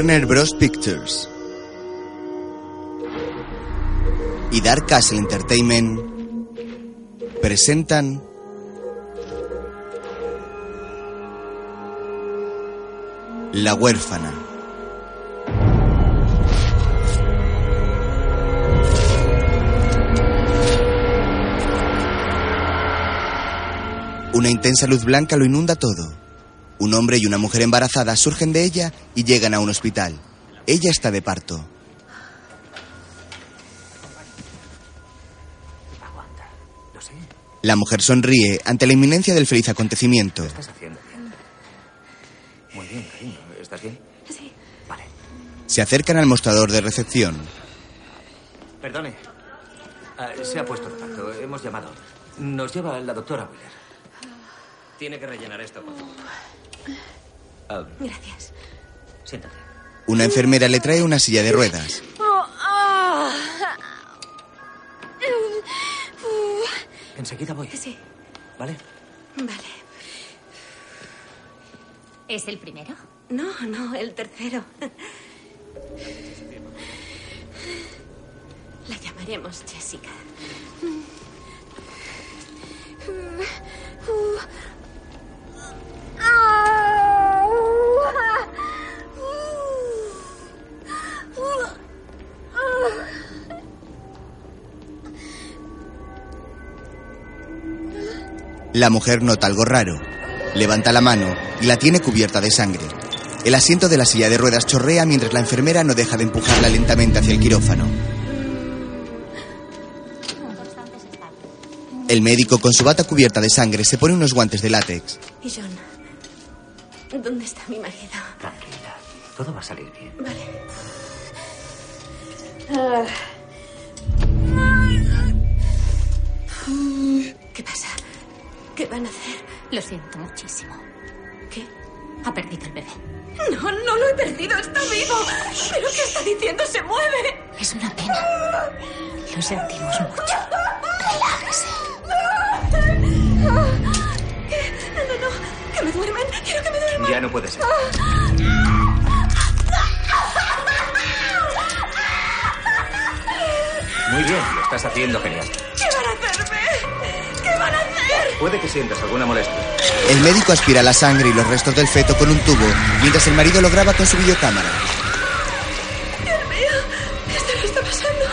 Warner Bros. Pictures y Dark Castle Entertainment presentan La huérfana. Una intensa luz blanca lo inunda todo. Un hombre y una mujer embarazada surgen de ella y llegan a un hospital. Ella está de parto. La mujer sonríe ante la inminencia del feliz acontecimiento. estás haciendo bien. Muy bien, cariño. ¿Estás bien? Sí. Vale. Se acercan al mostrador de recepción. Perdone. Ah, se ha puesto de parto. Hemos llamado. Nos lleva la doctora Wheeler. Tiene que rellenar esto, por favor. Ah, Gracias. siéntate. Una enfermera le trae una silla de ruedas. Enseguida voy. Sí, ¿Vale? vale. ¿Es el primero? No, no, el tercero. La llamaremos Jessica. La mujer nota algo raro. Levanta la mano y la tiene cubierta de sangre. El asiento de la silla de ruedas chorrea mientras la enfermera no deja de empujarla lentamente hacia el quirófano. El médico, con su bata cubierta de sangre, se pone unos guantes de látex. ¿Y John? ¿Dónde está mi marido? Tranquila. Todo va a salir bien. Vale. ¿Qué pasa? ¿Qué van a hacer? Lo siento muchísimo. ¿Qué? Ha perdido el bebé. No, no lo he perdido, está vivo. ¿Pero qué está diciendo? ¡Se mueve! Es una pena. Lo sentimos mucho. Relájese. ¿Qué? No, no, que me duermen. Quiero que me duerman. Ya no puede ser. Muy bien, lo estás haciendo genial. Puede que sientas alguna molestia. El médico aspira la sangre y los restos del feto con un tubo, mientras el marido lo graba con su videocámara. Dios mío, esto no está pasando.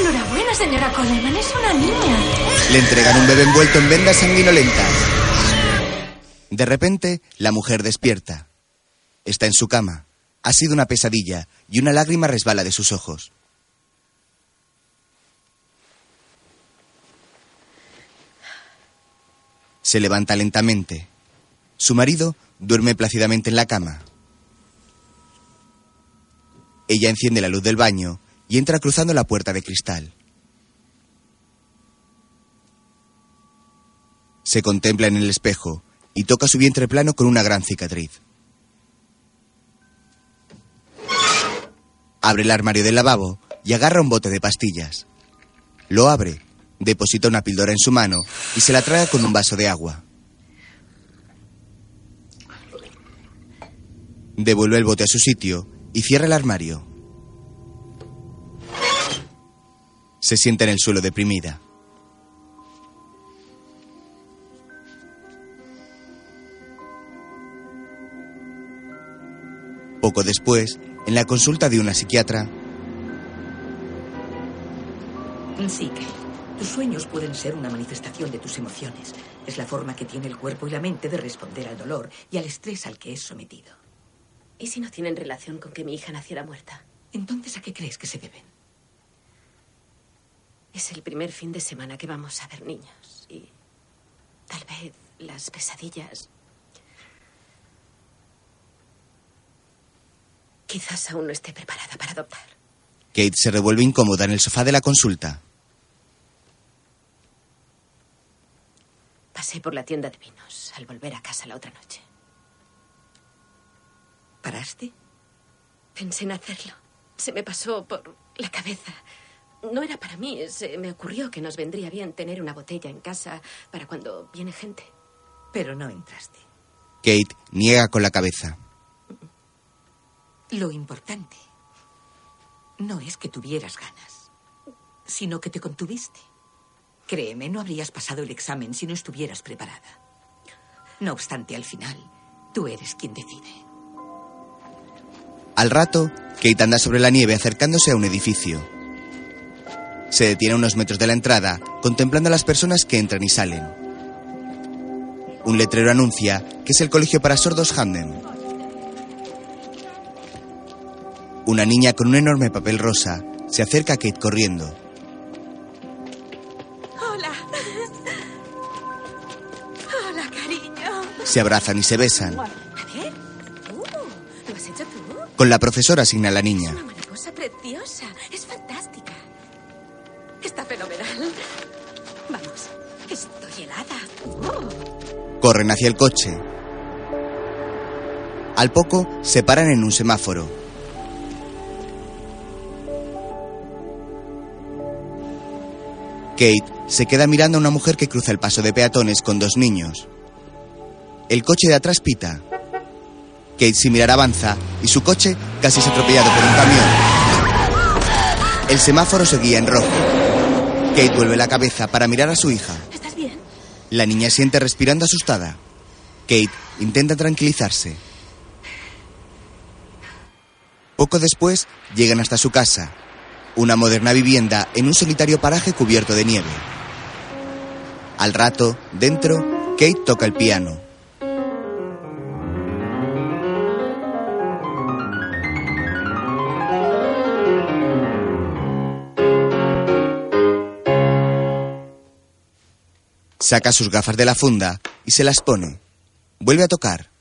Enhorabuena, señora Coleman. Es una niña. Le entregan un bebé envuelto en vendas sanguinolentas. De repente, la mujer despierta. Está en su cama. Ha sido una pesadilla y una lágrima resbala de sus ojos. Se levanta lentamente. Su marido duerme plácidamente en la cama. Ella enciende la luz del baño y entra cruzando la puerta de cristal. Se contempla en el espejo y toca su vientre plano con una gran cicatriz. Abre el armario del lavabo y agarra un bote de pastillas. Lo abre, deposita una píldora en su mano y se la traga con un vaso de agua. Devuelve el bote a su sitio y cierra el armario. Se sienta en el suelo deprimida. Poco después, en la consulta de una psiquiatra. Tus sueños pueden ser una manifestación de tus emociones. Es la forma que tiene el cuerpo y la mente de responder al dolor y al estrés al que es sometido. ¿Y si no tienen relación con que mi hija naciera muerta? Entonces, ¿a qué crees que se deben? Es el primer fin de semana que vamos a ver niños y tal vez las pesadillas. Quizás aún no esté preparada para adoptar. Kate se revuelve incómoda en el sofá de la consulta. Pasé por la tienda de vinos al volver a casa la otra noche. ¿Paraste? Pensé en hacerlo. Se me pasó por la cabeza. No era para mí. Se me ocurrió que nos vendría bien tener una botella en casa para cuando viene gente. Pero no entraste. Kate niega con la cabeza. Lo importante no es que tuvieras ganas, sino que te contuviste. Créeme, no habrías pasado el examen si no estuvieras preparada. No obstante, al final, tú eres quien decide. Al rato, Kate anda sobre la nieve acercándose a un edificio. Se detiene a unos metros de la entrada, contemplando a las personas que entran y salen. Un letrero anuncia que es el colegio para sordos Hamden. Una niña con un enorme papel rosa se acerca a Kate corriendo. Se abrazan y se besan. Uh. Con la profesora asigna a la niña. Una mariposa preciosa. Es fantástica. Está fenomenal. Vamos. Estoy helada. Oh. Corren hacia el coche. Al poco se paran en un semáforo. Kate se queda mirando a una mujer que cruza el paso de peatones con dos niños. El coche de atrás pita. Kate sin mirar avanza y su coche casi es atropellado por un camión. El semáforo seguía en rojo. Kate vuelve la cabeza para mirar a su hija. ¿Estás bien? La niña siente respirando asustada. Kate intenta tranquilizarse. Poco después llegan hasta su casa, una moderna vivienda en un solitario paraje cubierto de nieve. Al rato, dentro, Kate toca el piano. Saca sus gafas de la funda y se las pone. Vuelve a tocar.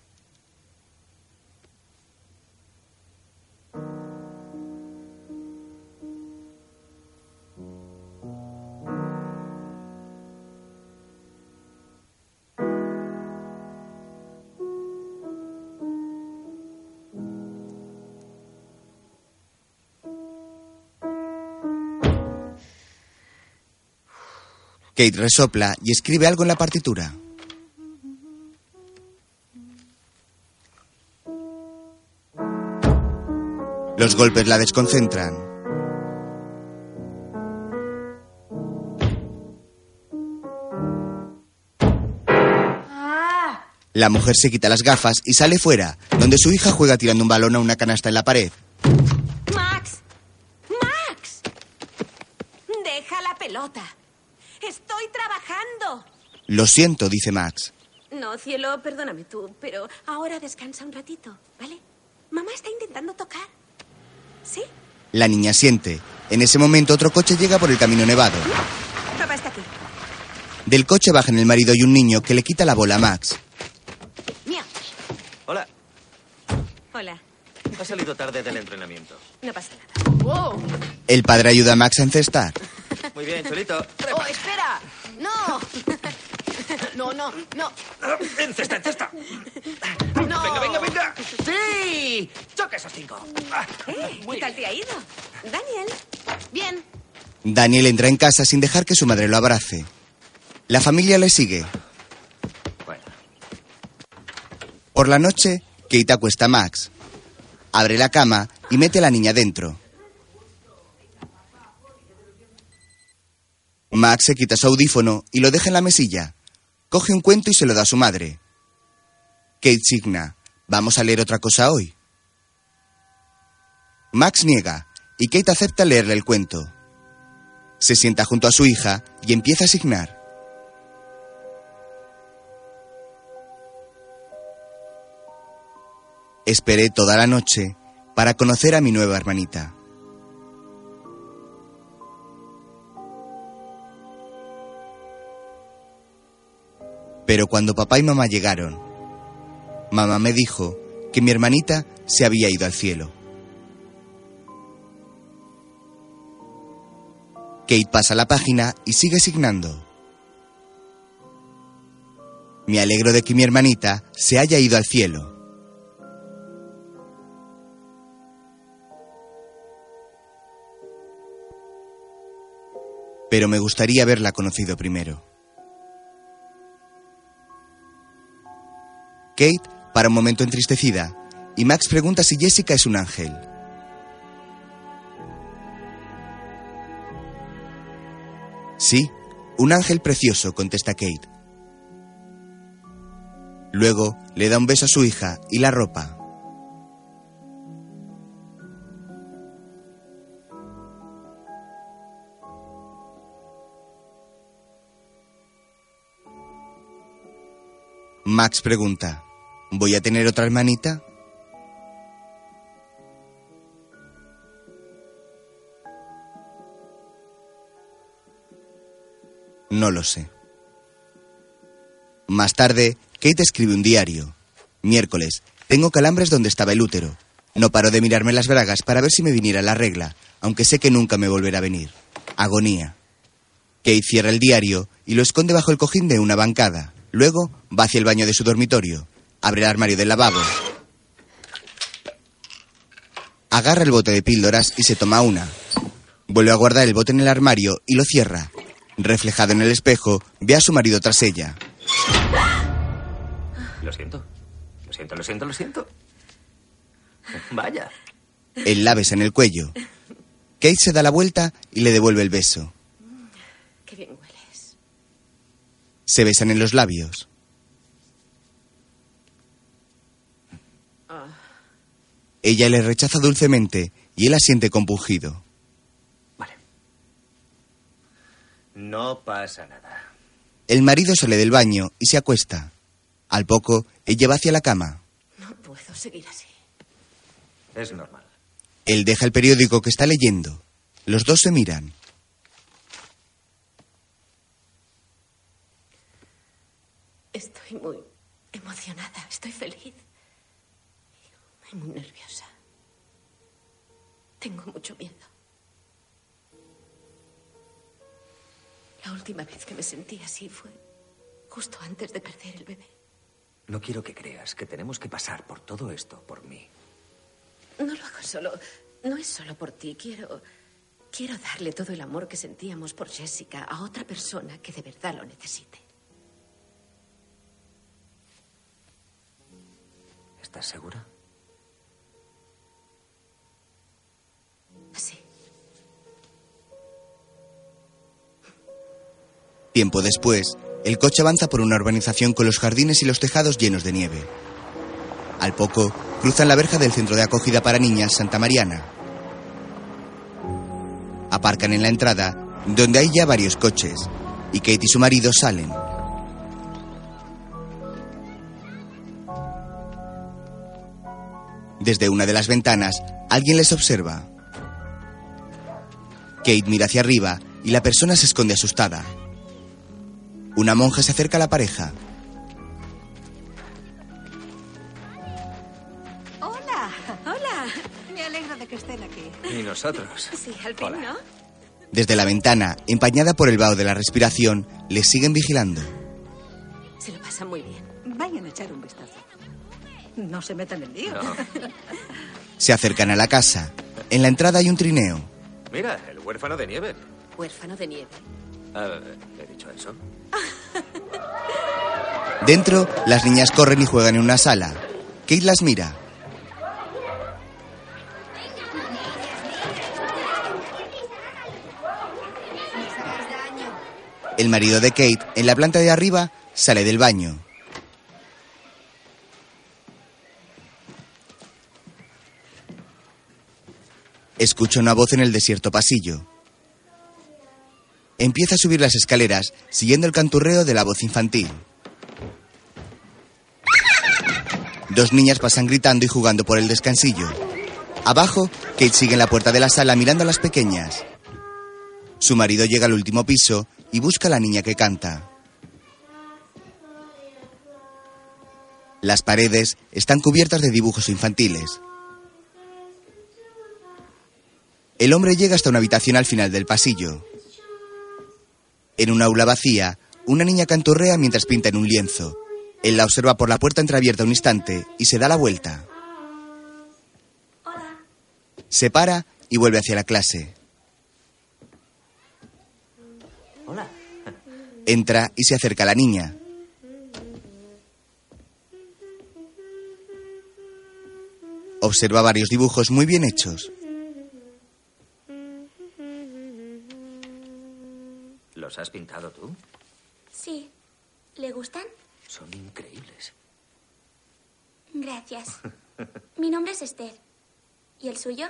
Kate resopla y escribe algo en la partitura. Los golpes la desconcentran. La mujer se quita las gafas y sale fuera, donde su hija juega tirando un balón a una canasta en la pared. Max. Max. Deja la pelota. Estoy trabajando. Lo siento, dice Max. No, cielo, perdóname tú, pero ahora descansa un ratito, ¿vale? Mamá está intentando tocar. ¿Sí? La niña siente. En ese momento otro coche llega por el camino nevado. Papá está aquí. Del coche bajan el marido y un niño que le quita la bola a Max. Mía. Hola. Hola. Ha salido tarde del entrenamiento. No pasa nada. El padre ayuda a Max a encestar. Muy bien, Cholito. ¡Oh, espera! ¡No! No, no, no. ¡Encesta, encesta! No. ¡Venga, venga, venga! ¡Sí! ¡Choca esos cinco! Ah, Eh, ¿Qué tal te ha ido? Daniel. Bien. Daniel entra en casa sin dejar que su madre lo abrace. La familia le sigue. Bueno, Por la noche, Kate acuesta a Max. Abre la cama y mete a la niña dentro. Max se quita su audífono y lo deja en la mesilla. Coge un cuento y se lo da a su madre. Kate signa. ¿Vamos a leer otra cosa hoy? Max niega y Kate acepta leerle el cuento. Se sienta junto a su hija y empieza a signar. Esperé toda la noche para conocer a mi nueva hermanita. Pero cuando papá y mamá llegaron, mamá me dijo que mi hermanita se había ido al cielo. Kate pasa la página y sigue signando. Me alegro de que mi hermanita se haya ido al cielo. Pero me gustaría haberla conocido primero. Kate para un momento entristecida y Max pregunta si Jessica es un ángel. Sí, un ángel precioso, contesta Kate. Luego le da un beso a su hija y la ropa. Max pregunta, ¿voy a tener otra hermanita? No lo sé. Más tarde, Kate escribe un diario. Miércoles, tengo calambres donde estaba el útero. No paro de mirarme las bragas para ver si me viniera la regla, aunque sé que nunca me volverá a venir. Agonía. Kate cierra el diario y lo esconde bajo el cojín de una bancada. Luego va hacia el baño de su dormitorio. Abre el armario del lavabo. Agarra el bote de píldoras y se toma una. Vuelve a guardar el bote en el armario y lo cierra. Reflejado en el espejo, ve a su marido tras ella. Lo siento. Lo siento, lo siento, lo siento. Vaya. Él la besa en el cuello. Kate se da la vuelta y le devuelve el beso. Qué bien hueles. Se besan en los labios. Ella le rechaza dulcemente y él asiente compungido. Vale. No pasa nada. El marido sale del baño y se acuesta. Al poco, ella va hacia la cama. no puedo seguir así. Es normal. Él deja el periódico que está leyendo. Los dos se miran. Estoy muy emocionada, estoy feliz. Y muy nerviosa. Tengo mucho miedo. La última vez que me sentí así fue justo antes de perder el bebé. No quiero que creas que tenemos que pasar por todo esto por mí. No lo hago solo. No es solo por ti. Quiero. Quiero darle todo el amor que sentíamos por Jessica a otra persona que de verdad lo necesite. ¿Estás segura? Sí. Tiempo después, el coche avanza por una urbanización con los jardines y los tejados llenos de nieve. Al poco, cruzan la verja del centro de acogida para niñas Santa Mariana. Aparcan en la entrada, donde hay ya varios coches, y Kate y su marido salen. Desde una de las ventanas, alguien les observa. Kate mira hacia arriba y la persona se esconde asustada. Una monja se acerca a la pareja. Hola. Hola. Me alegro de que estén aquí. Y nosotros. Sí, al fin, Hola. ¿no? Desde la ventana, empañada por el vaho de la respiración, les siguen vigilando. Se lo pasa muy bien. Vayan a echar un vistazo. No se metan en lío. No. Se acercan a la casa. En la entrada hay un trineo. Mira, el huérfano de nieve. Huérfano de nieve. Ah, ¿He dicho eso? Dentro, las niñas corren y juegan en una sala. Kate las mira. El marido de Kate, en la planta de arriba, sale del baño. Escucha una voz en el desierto pasillo. Empieza a subir las escaleras, siguiendo el canturreo de la voz infantil. Dos niñas pasan gritando y jugando por el descansillo. Abajo, Kate sigue en la puerta de la sala mirando a las pequeñas. Su marido llega al último piso y busca a la niña que canta. Las paredes están cubiertas de dibujos infantiles. El hombre llega hasta una habitación al final del pasillo. En una aula vacía, una niña canturrea mientras pinta en un lienzo. Él la observa por la puerta entreabierta un instante y se da la vuelta. Se para y vuelve hacia la clase. Hola. Entra y se acerca a la niña. observa varios dibujos muy bien hechos. ¿Los has pintado tú? Sí. ¿Le gustan? Son increíbles. Gracias. Mi nombre es Esther. ¿Y el suyo?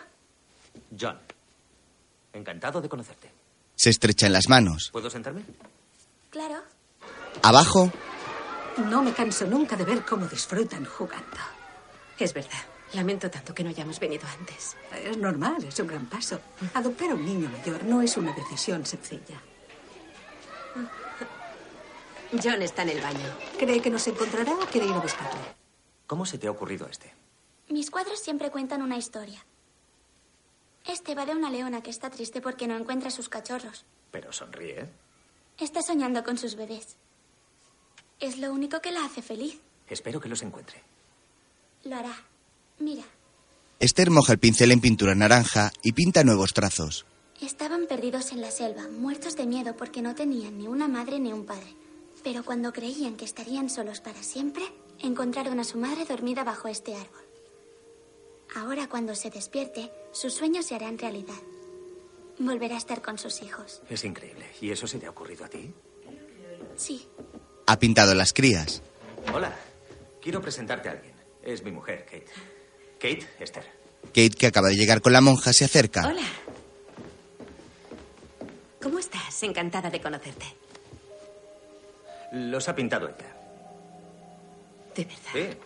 John. Encantado de conocerte. Se estrechan las manos. ¿Puedo sentarme? Claro. Abajo, No me canso nunca de ver cómo disfrutan jugando. Es verdad. Lamento tanto que no hayamos venido antes. Es normal, es un gran paso. Adoptar a un niño mayor no es una decisión sencilla. John está en el baño. ¿Cree que nos encontrará o quiere ir a buscarle? ¿Cómo se te ha ocurrido este? Mis cuadros siempre cuentan una historia. Este va de una leona que está triste porque no encuentra a sus cachorros. Pero sonríe. Está soñando con sus bebés. Es lo único que la hace feliz. Espero que los encuentre. Lo hará. Mira, Esther moja el pincel en pintura naranja y pinta nuevos trazos. Estaban perdidos en la selva, muertos de miedo porque no tenían ni una madre ni un padre. Pero cuando creían que estarían solos para siempre, encontraron a su madre dormida bajo este árbol. Ahora cuando se despierte, sus sueños se harán realidad. Volverá a estar con sus hijos. Es increíble. ¿Y eso se te ha ocurrido a ti? Sí, Ha pintado las crías. Hola. Quiero presentarte a alguien. Es mi mujer, Kate. Kate, Esther. Kate, que acaba de llegar con la monja, se acerca. Hola. ¿Cómo estás? Encantada de conocerte. Los ha pintado ella. De verdad. Sí.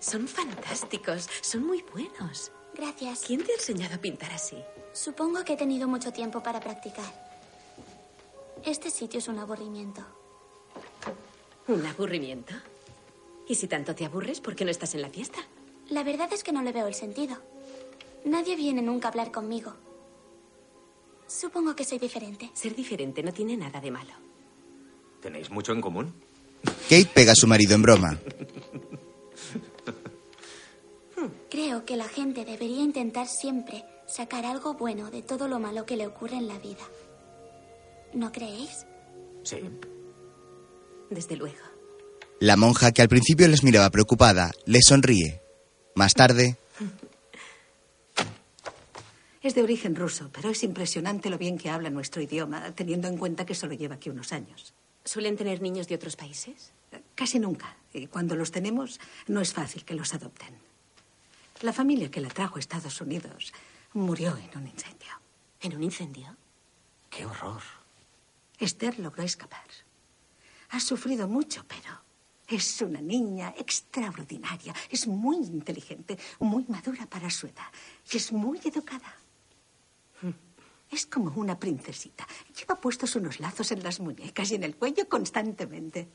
Son fantásticos. Son muy buenos. gracias. ¿Quién te ha enseñado a pintar así? Supongo que he tenido mucho tiempo para practicar. Este sitio es un aburrimiento. ¿Un aburrimiento? ¿Y si tanto te aburres, por qué no estás en la fiesta? La verdad es que no le veo el sentido. Nadie viene nunca a hablar conmigo. Supongo que soy diferente. Ser diferente no tiene nada de malo. ¿Tenéis mucho en común? Kate pega a su marido en broma. Creo que la gente debería intentar siempre sacar algo bueno de todo lo malo que le ocurre en la vida. ¿No creéis? Sí. Desde luego. La monja, que al principio les miraba preocupada, les sonríe. Más tarde, Es de origen ruso, pero es impresionante lo bien que habla nuestro idioma, teniendo en cuenta que solo lleva aquí unos años. ¿Suelen tener niños de otros países? Casi nunca. Y cuando los tenemos, no es fácil que los adopten. La familia que la trajo a Estados Unidos murió en un incendio. ¿En un incendio? ¡Qué horror! Esther logró escapar. Ha sufrido mucho, pero es una niña extraordinaria. Es muy inteligente, muy madura para su edad y es muy educada. Es como una princesita. Lleva puestos unos lazos en las muñecas y en el cuello constantemente.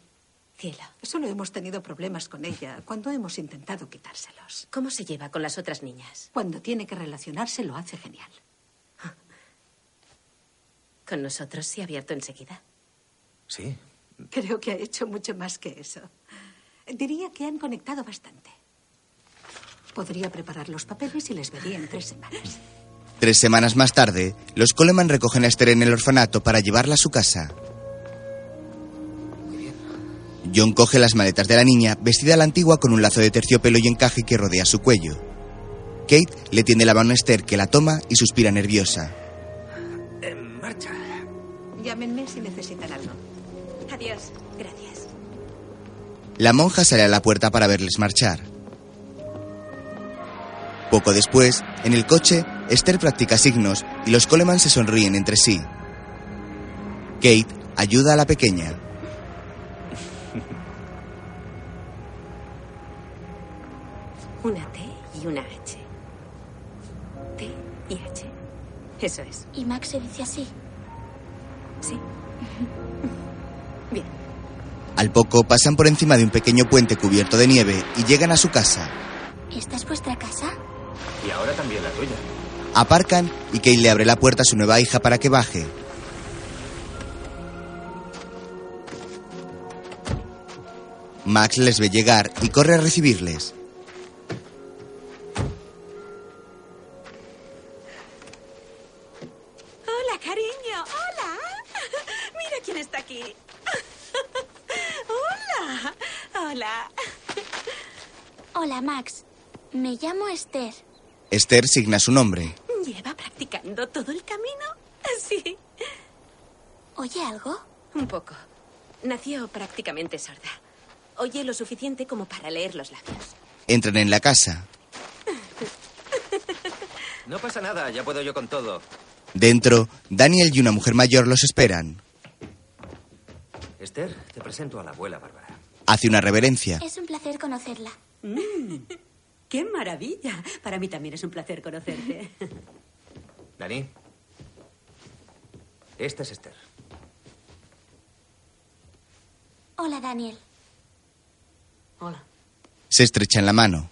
Cielo. Solo hemos tenido problemas con ella cuando hemos intentado quitárselos. ¿Cómo se lleva con las otras niñas? Cuando tiene que relacionarse lo hace genial. Con nosotros se ha abierto enseguida. Sí. Creo que ha hecho mucho más que eso. Diría que han conectado bastante. Podría preparar los papeles y les vería en tres semanas. Tres semanas más tarde, los Coleman recogen a Esther en el orfanato para llevarla a su casa. John coge las maletas de la niña, vestida a la antigua con un lazo de terciopelo y encaje que rodea su cuello. Kate le tiende la mano a Esther, que la toma y suspira nerviosa. En marcha. Llámenme si necesitan algo. Adiós. Gracias. La monja sale a la puerta para verles marchar. Poco después, en el coche, Esther practica signos y los Coleman se sonríen entre sí. Kate ayuda a la pequeña. Una T y una H. T y H. Eso es. ¿Y Max se dice así? Sí. Bien. Al poco pasan por encima de un pequeño puente cubierto de nieve y llegan a su casa. ¿Esta es vuestra casa? Y ahora también la tuya. Aparcan y Kate le abre la puerta a su nueva hija para que baje. Max les ve llegar y corre a recibirles. Hola, cariño. Hola. Mira quién está aquí. Hola. Hola. Hola, Max. Me llamo Esther. Esther signa su nombre. ¿Lleva practicando todo el camino? Sí. ¿Oye algo? Un poco. Nació prácticamente sorda. Oye lo suficiente como para leer los labios. Entran en la casa. No pasa nada, ya puedo yo con todo. Dentro, Daniel y una mujer mayor los esperan. Esther, te presento a la abuela Bárbara. Hace una reverencia. Es un placer conocerla. ¡Qué maravilla! Para mí también es un placer conocerte. Dani. Esta es Esther. Hola, Daniel. Hola. Se estrechan la mano.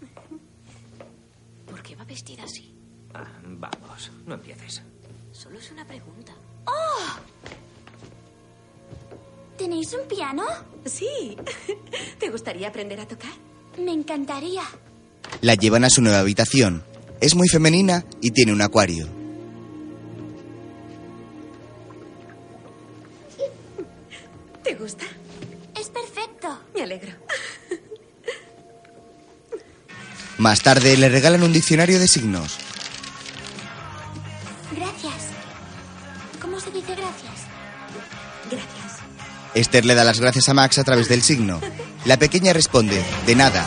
¿Por qué va vestida así? Ah, vamos, no empieces. Solo es una pregunta. ¿Tenéis un piano? Sí. ¿Te gustaría aprender a tocar? Me encantaría. La llevan a su nueva habitación. Es muy femenina y tiene un acuario. ¿Te gusta? Es perfecto. Me alegro. Más tarde le regalan un diccionario de signos. Gracias. ¿Cómo se dice gracias? Gracias. Esther le da las gracias a Max a través del signo. La pequeña responde, de nada.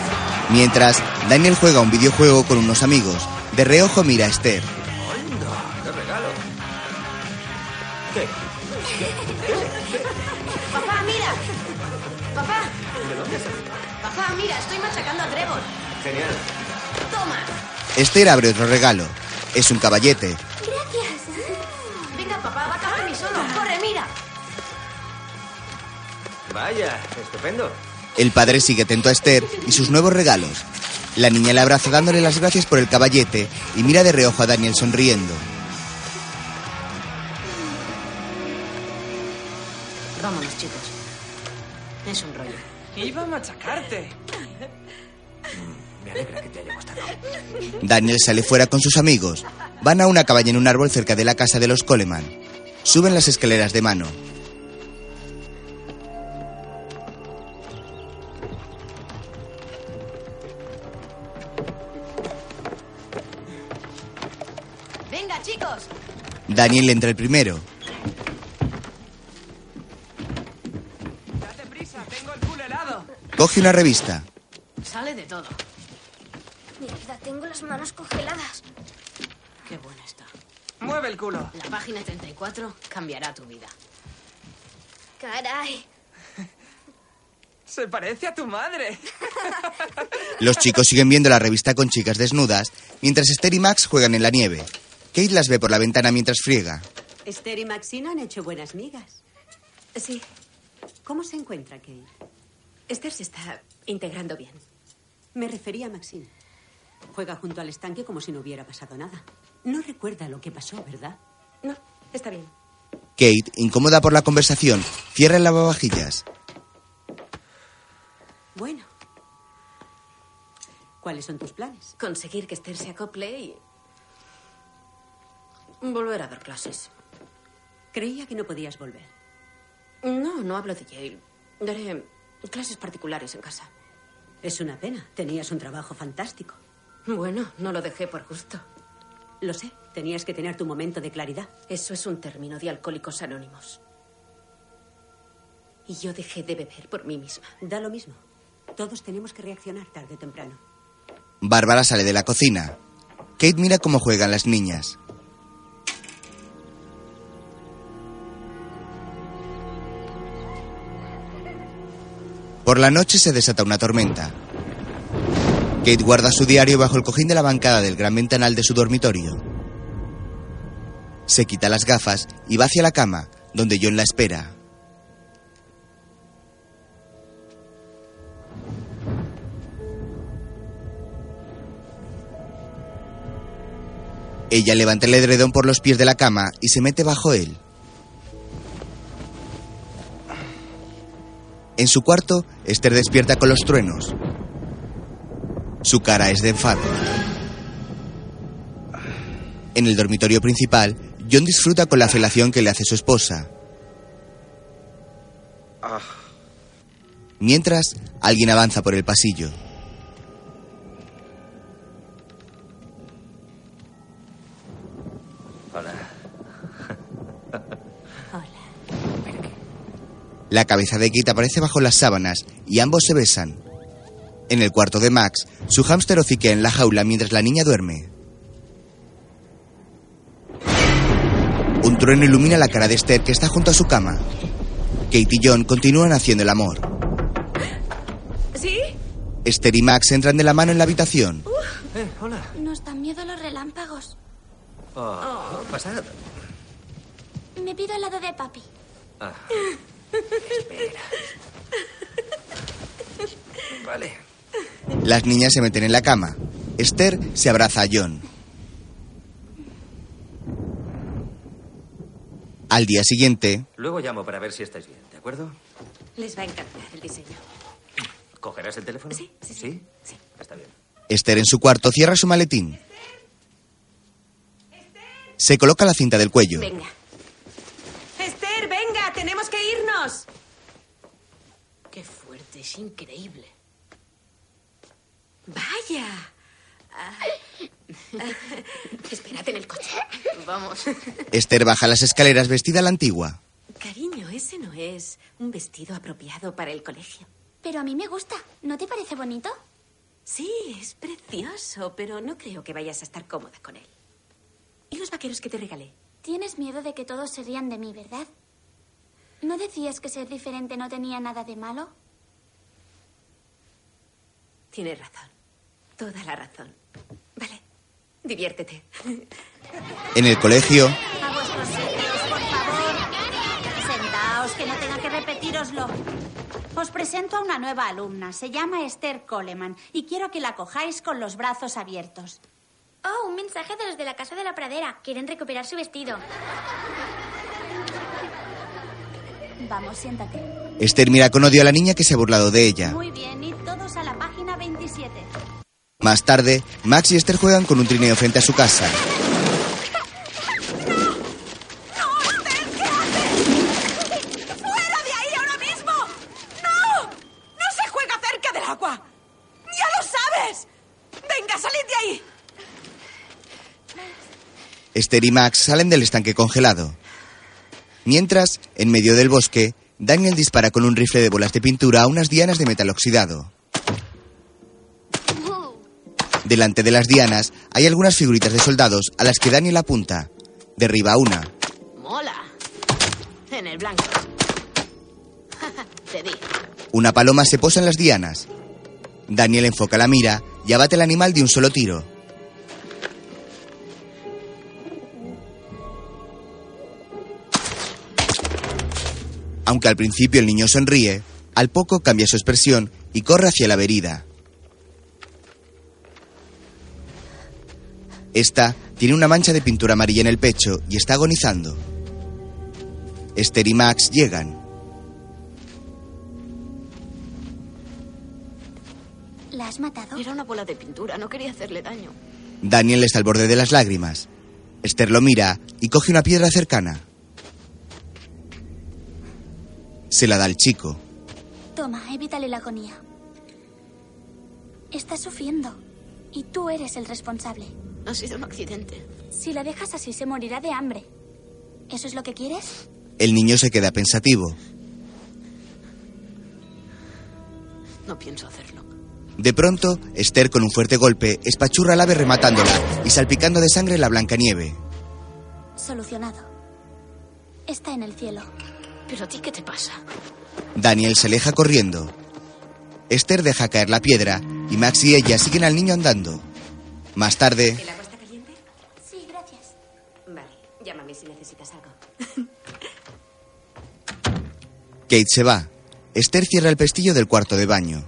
Mientras, Daniel juega un videojuego con unos amigos. De reojo mira a Esther. ¡Qué regalo! ¿Qué? Papá, mira. Papá. Papá, mira, estoy machacando a Trevor. Genial. Toma. Esther abre otro regalo. Es un caballete. Gracias. Venga, papá, va a cagarme solo. Corre, mira. Vaya, estupendo. El padre sigue atento a Esther y sus nuevos regalos. La niña le abraza dándole las gracias por el caballete y mira de reojo a Daniel sonriendo. Vámonos, chicos. Es un rollo. Iba a machacarte. Me alegra que te haya gustado. Daniel sale fuera con sus amigos. Van a una cabaña en un árbol cerca de la casa de los Coleman. Suben las escaleras de mano. Daniel entra el primero. Date prisa, tengo el culo helado. Coge una revista. Sale de todo. Mierda, tengo las manos congeladas. Qué buena está. Mueve el culo. La página 34 cambiará tu vida. Caray. Se parece a tu madre. Los chicos siguen viendo la revista con chicas desnudas, mientras Esther y Max juegan en la nieve. Kate las ve por la ventana mientras friega. Esther y Maxine han hecho buenas migas. Sí. ¿Cómo se encuentra Kate? Esther se está integrando bien. Me refería a Maxine. Juega junto al estanque como si no hubiera pasado nada. No recuerda lo que pasó, ¿verdad? No, está bien. Kate, incómoda por la conversación, cierra el lavavajillas. Bueno. ¿Cuáles son tus planes? Conseguir que Esther se acople y... Volver a dar clases. Creía que no podías volver. No, no hablo de Yale. Daré clases particulares en casa. Es una pena. Tenías un trabajo fantástico. Bueno, no lo dejé por gusto. Lo sé. Tenías que tener tu momento de claridad. Eso es un término de alcohólicos anónimos. Y yo dejé de beber por mí misma. Da lo mismo. Todos tenemos que reaccionar tarde o temprano. Bárbara sale de la cocina. Kate mira cómo juegan las niñas. Por la noche se desata una tormenta. Kate guarda su diario bajo el cojín de la bancada del gran ventanal de su dormitorio. Se quita las gafas y va hacia la cama, donde John la espera. Ella levanta el edredón por los pies de la cama y se mete bajo él. En su cuarto, Esther despierta con los truenos. Su cara es de enfado. En el dormitorio principal, John disfruta con la felación que le hace su esposa. Mientras, alguien avanza por el pasillo. La cabeza de Kate aparece bajo las sábanas y ambos se besan. En el cuarto de Max, su hámster hociquea en la jaula mientras la niña duerme. Un trueno ilumina la cara de Esther que está junto a su cama. Kate y John continúan haciendo el amor. ¿Sí? Esther y Max entran de la mano en la habitación. Eh, hola. Nos dan miedo los relámpagos. Oh, pasad. Me pido el lado de papi. Ah. Espera. Vale. Las niñas se meten en la cama. Esther se abraza a John. Al día siguiente, Luego llamo para ver si estáis bien, ¿de acuerdo? Les va a encantar el diseño. ¿Cogerás el teléfono? Sí, sí, sí. ¿Sí? Está bien. Esther en su cuarto cierra su maletín. Se coloca la cinta del cuello. Venga. Esther, venga, tenemos que irnos. Qué fuerte, es increíble. Vaya. Ah. Espérate en el coche. Vamos. Esther baja las escaleras vestida a la antigua. Cariño, ese no es un vestido apropiado para el colegio. Pero a mí me gusta. ¿No te parece bonito? Sí, es precioso, pero no creo que vayas a estar cómoda con él. ¿Y los vaqueros que te regalé? Tienes miedo de que todos se rían de mí, ¿verdad? ¿No decías que ser diferente no tenía nada de malo? Tienes razón. Toda la razón. Vale, diviértete. En el colegio, A vuestros sitios, por favor. Sentaos, que no tenga que repetíroslo. Os presento a una nueva alumna. Se llama Esther Coleman y quiero que la cojáis con los brazos abiertos. Oh, un mensaje de los de la casa de la pradera. Quieren recuperar su vestido. Vamos, siéntate. Esther mira con odio a la niña que se ha burlado de ella. Muy bien, Más tarde, Max y Esther juegan con un trineo frente a su casa. ¡Fuera de ahí ahora mismo! ¡No! ¡No se juega cerca del agua! ¡Ya lo sabes! ¡Venga, salid de ahí! Esther y Max salen del estanque congelado. Mientras, en medio del bosque, Daniel dispara con un rifle de bolas de pintura a unas dianas de metal oxidado. Delante de las dianas hay algunas figuritas de soldados a las que Daniel apunta. Derriba una. Mola. En el blanco. Te di. Una paloma se posa en las dianas. Daniel enfoca la mira y abate el animal de un solo tiro. Aunque al principio el niño sonríe, al poco cambia su expresión y corre hacia la verida. Esta tiene una mancha de pintura amarilla en el pecho y está agonizando. Esther y Max llegan. ¿La has matado? Era una bola de pintura, no quería hacerle daño. Daniel está al borde de las lágrimas. Esther lo mira y coge una piedra cercana. Se la da al chico. Toma, evítale la agonía. Está sufriendo. Y tú eres el responsable. Ha sido un accidente. Si la dejas así, se morirá de hambre. ¿Eso es lo que quieres? El niño se queda pensativo. No pienso hacerlo. De pronto, Esther con un fuerte golpe espachurra al ave rematándola y salpicando de sangre la blanca nieve. Solucionado. Está en el cielo. ¿Pero a ti qué te pasa? Daniel se aleja corriendo. Esther deja caer la piedra y Max y ella siguen al niño andando. Más tarde, ¿El agua está caliente? Sí, gracias. Vale, llámame si necesitas algo. Kate se va. Esther cierra el pestillo del cuarto de baño.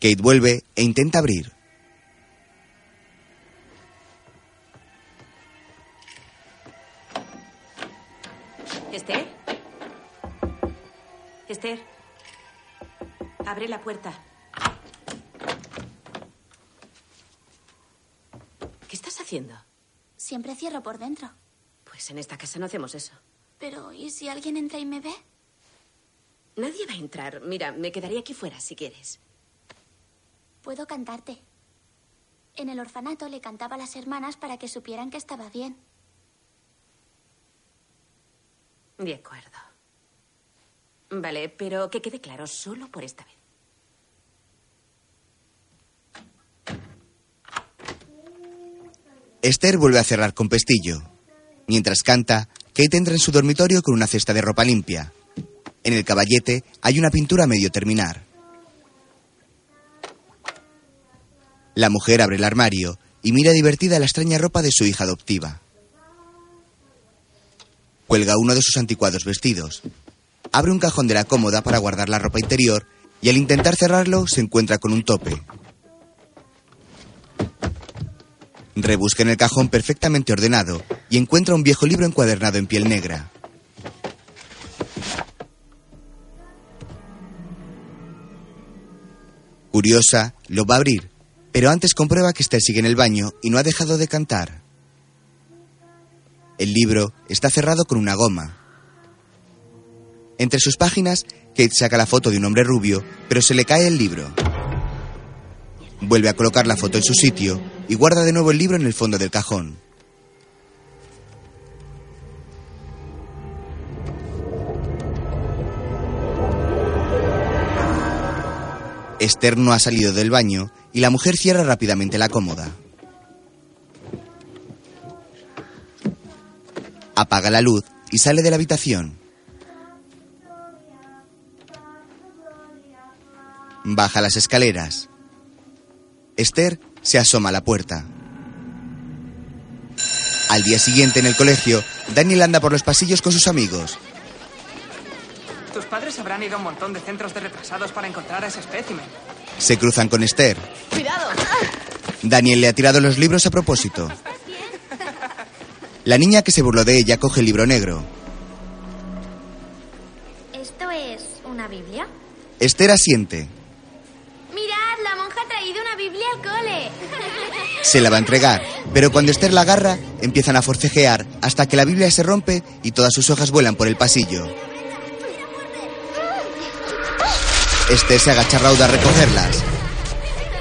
Kate vuelve e intenta abrir. ¿Esther? Esther. Abre la puerta. ¿Qué estás haciendo? Siempre cierro por dentro. Pues en esta casa no hacemos eso. Pero, ¿y si alguien entra y me ve? Nadie va a entrar. Mira, me quedaría aquí fuera si quieres. Puedo cantarte. En el orfanato le cantaba a las hermanas para que supieran que estaba bien. De acuerdo. Vale, pero que quede claro, solo por esta vez. Esther vuelve a cerrar con pestillo. Mientras canta, Kate entra en su dormitorio con una cesta de ropa limpia. En el caballete hay una pintura a medio terminar. La mujer abre el armario y mira divertida la extraña ropa de su hija adoptiva. Cuelga uno de sus anticuados vestidos. Abre un cajón de la cómoda para guardar la ropa interior y al intentar cerrarlo se encuentra con un tope. Rebusca en el cajón perfectamente ordenado y encuentra un viejo libro encuadernado en piel negra. Curiosa, lo va a abrir, pero antes comprueba que Esther sigue en el baño y no ha dejado de cantar. El libro está cerrado con una goma. Entre sus páginas, Kate saca la foto de un hombre rubio, pero se le cae el libro. Vuelve a colocar la foto en su sitio y guarda de nuevo el libro en el fondo del cajón. Esther no ha salido del baño y la mujer cierra rápidamente la cómoda. Apaga la luz y sale de la habitación. Baja las escaleras. Esther se asoma a la puerta. Al día siguiente en el colegio, Daniel anda por los pasillos con sus amigos. Tus padres habrán ido a un montón de centros de retrasados para encontrar a ese espécimen. Se cruzan con Esther. ¡Cuidado! Daniel le ha tirado los libros a propósito. La niña que se burló de ella coge el libro negro. ¿Esto es una Biblia? Esther asiente. Se la va a entregar, pero cuando Esther la agarra, empiezan a forcejear hasta que la Biblia se rompe y todas sus hojas vuelan por el pasillo. Esther se agacha rauda a recogerlas.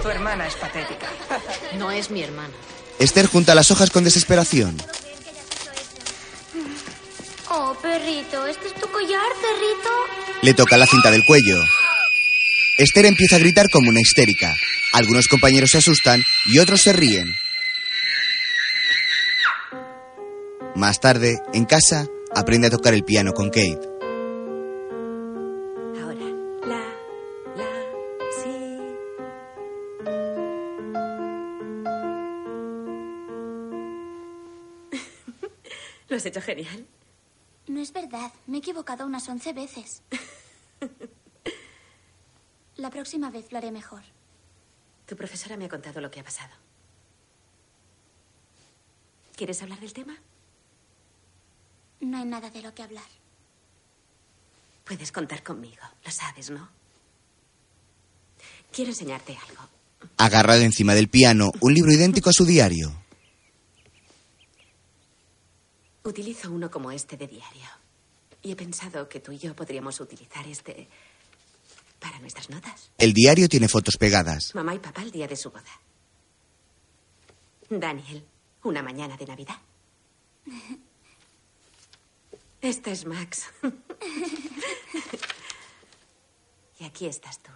Tu hermana es patética. No es mi hermana. Esther junta las hojas con desesperación. Oh, perrito, ¿este es tu collar, perrito? Le toca la cinta del cuello. Esther empieza a gritar como una histérica. Algunos compañeros se asustan y otros se ríen. Más tarde, en casa, aprende a tocar el piano con Kate. Ahora, la, la, sí. Lo has hecho genial. No es verdad, me he equivocado unas once veces. La próxima vez lo haré mejor. Tu profesora me ha contado lo que ha pasado. ¿Quieres hablar del tema? No hay nada de lo que hablar. Puedes contar conmigo, lo sabes, ¿no? Quiero enseñarte algo. Agarrado encima del piano, un libro idéntico a su diario. Utilizo uno como este de diario. Y he pensado que tú y yo podríamos utilizar este para nuestras notas. El diario tiene fotos pegadas. Mamá y papá el día de su boda. Daniel, una mañana de Navidad. Esta es Max. y aquí estás tú.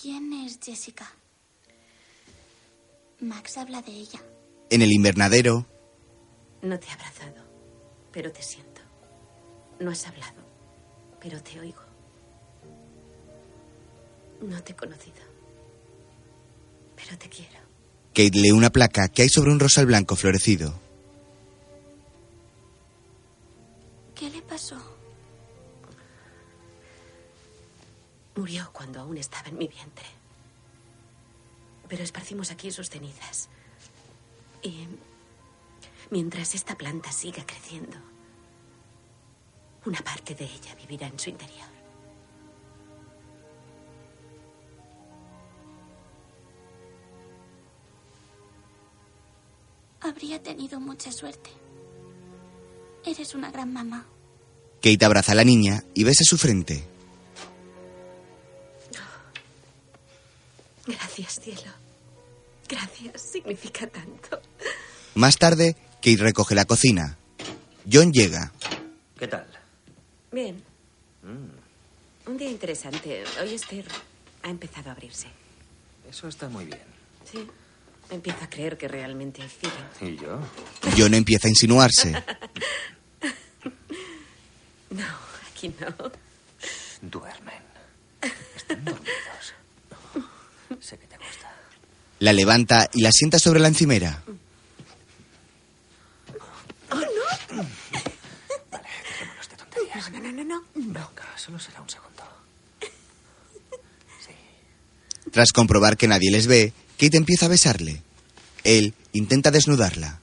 ¿Quién es Jessica? Max habla de ella. En el invernadero, No te he abrazado, pero te siento. No has hablado, pero te oigo. No te he conocido, pero te quiero. Kate lee una placa que hay sobre un rosal blanco florecido. ¿Qué le pasó? Murió cuando aún estaba en mi vientre. Pero esparcimos aquí sus cenizas. Y mientras esta planta siga creciendo, una parte de ella vivirá en su interior. Habría tenido mucha suerte. Eres una gran mamá. Kate abraza a la niña y besa su frente. Gracias, cielo. Gracias, significa tanto. Más tarde, Kate recoge la cocina. John llega. ¿Qué tal? Bien. Un día interesante. Hoy Esther ha empezado a abrirse. Eso está muy bien. Sí. Empiezo a creer que realmente hay feeling. ¿Y yo? John empieza a insinuarse. No, aquí no. Duermen. Están dormidos. Sé que te gusta. La levanta y la sienta sobre la encimera. ¡Oh, no! Vale, No, no, no, no. No, solo será un segundo. Tras comprobar que nadie les ve, Kate empieza a besarle. Él intenta desnudarla.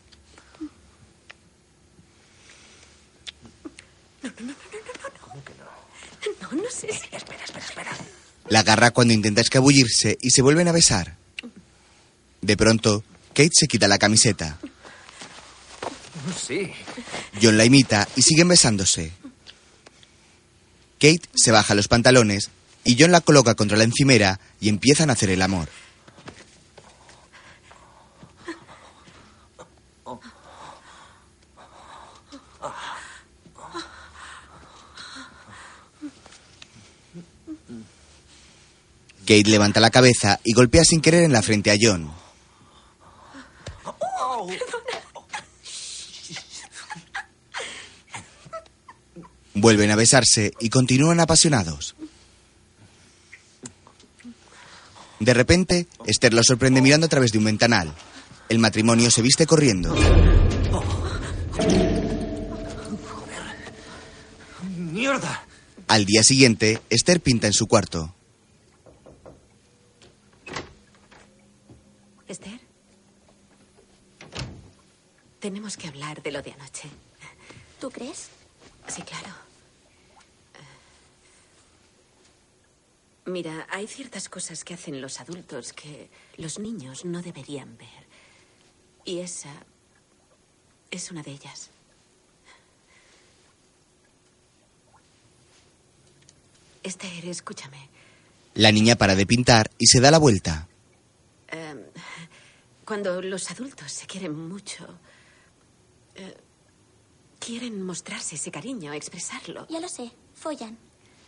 No, no sé. si- Espera, espera, espera. La agarra cuando intenta escabullirse y se vuelven a besar. De pronto, Kate se quita la camiseta. Sí. John la imita y siguen besándose. Kate se baja los pantalones y John la coloca contra la encimera y empiezan a hacer el amor. Kate levanta la cabeza y golpea sin querer en la frente a John. Vuelven a besarse y continúan apasionados. De repente, Esther lo sorprende mirando a través de un ventanal. El matrimonio se viste corriendo. ¡Mierda! Al día siguiente, Esther pinta en su cuarto. Esther. Tenemos que hablar de lo de anoche. ¿Tú crees? Sí, claro. Mira, hay ciertas cosas que hacen los adultos que los niños no deberían ver. Y esa es una de ellas. Esther, escúchame. La niña para de pintar y se da la vuelta. Eh, cuando los adultos se quieren mucho, eh, quieren mostrarse ese cariño, expresarlo. Ya lo sé. Follan.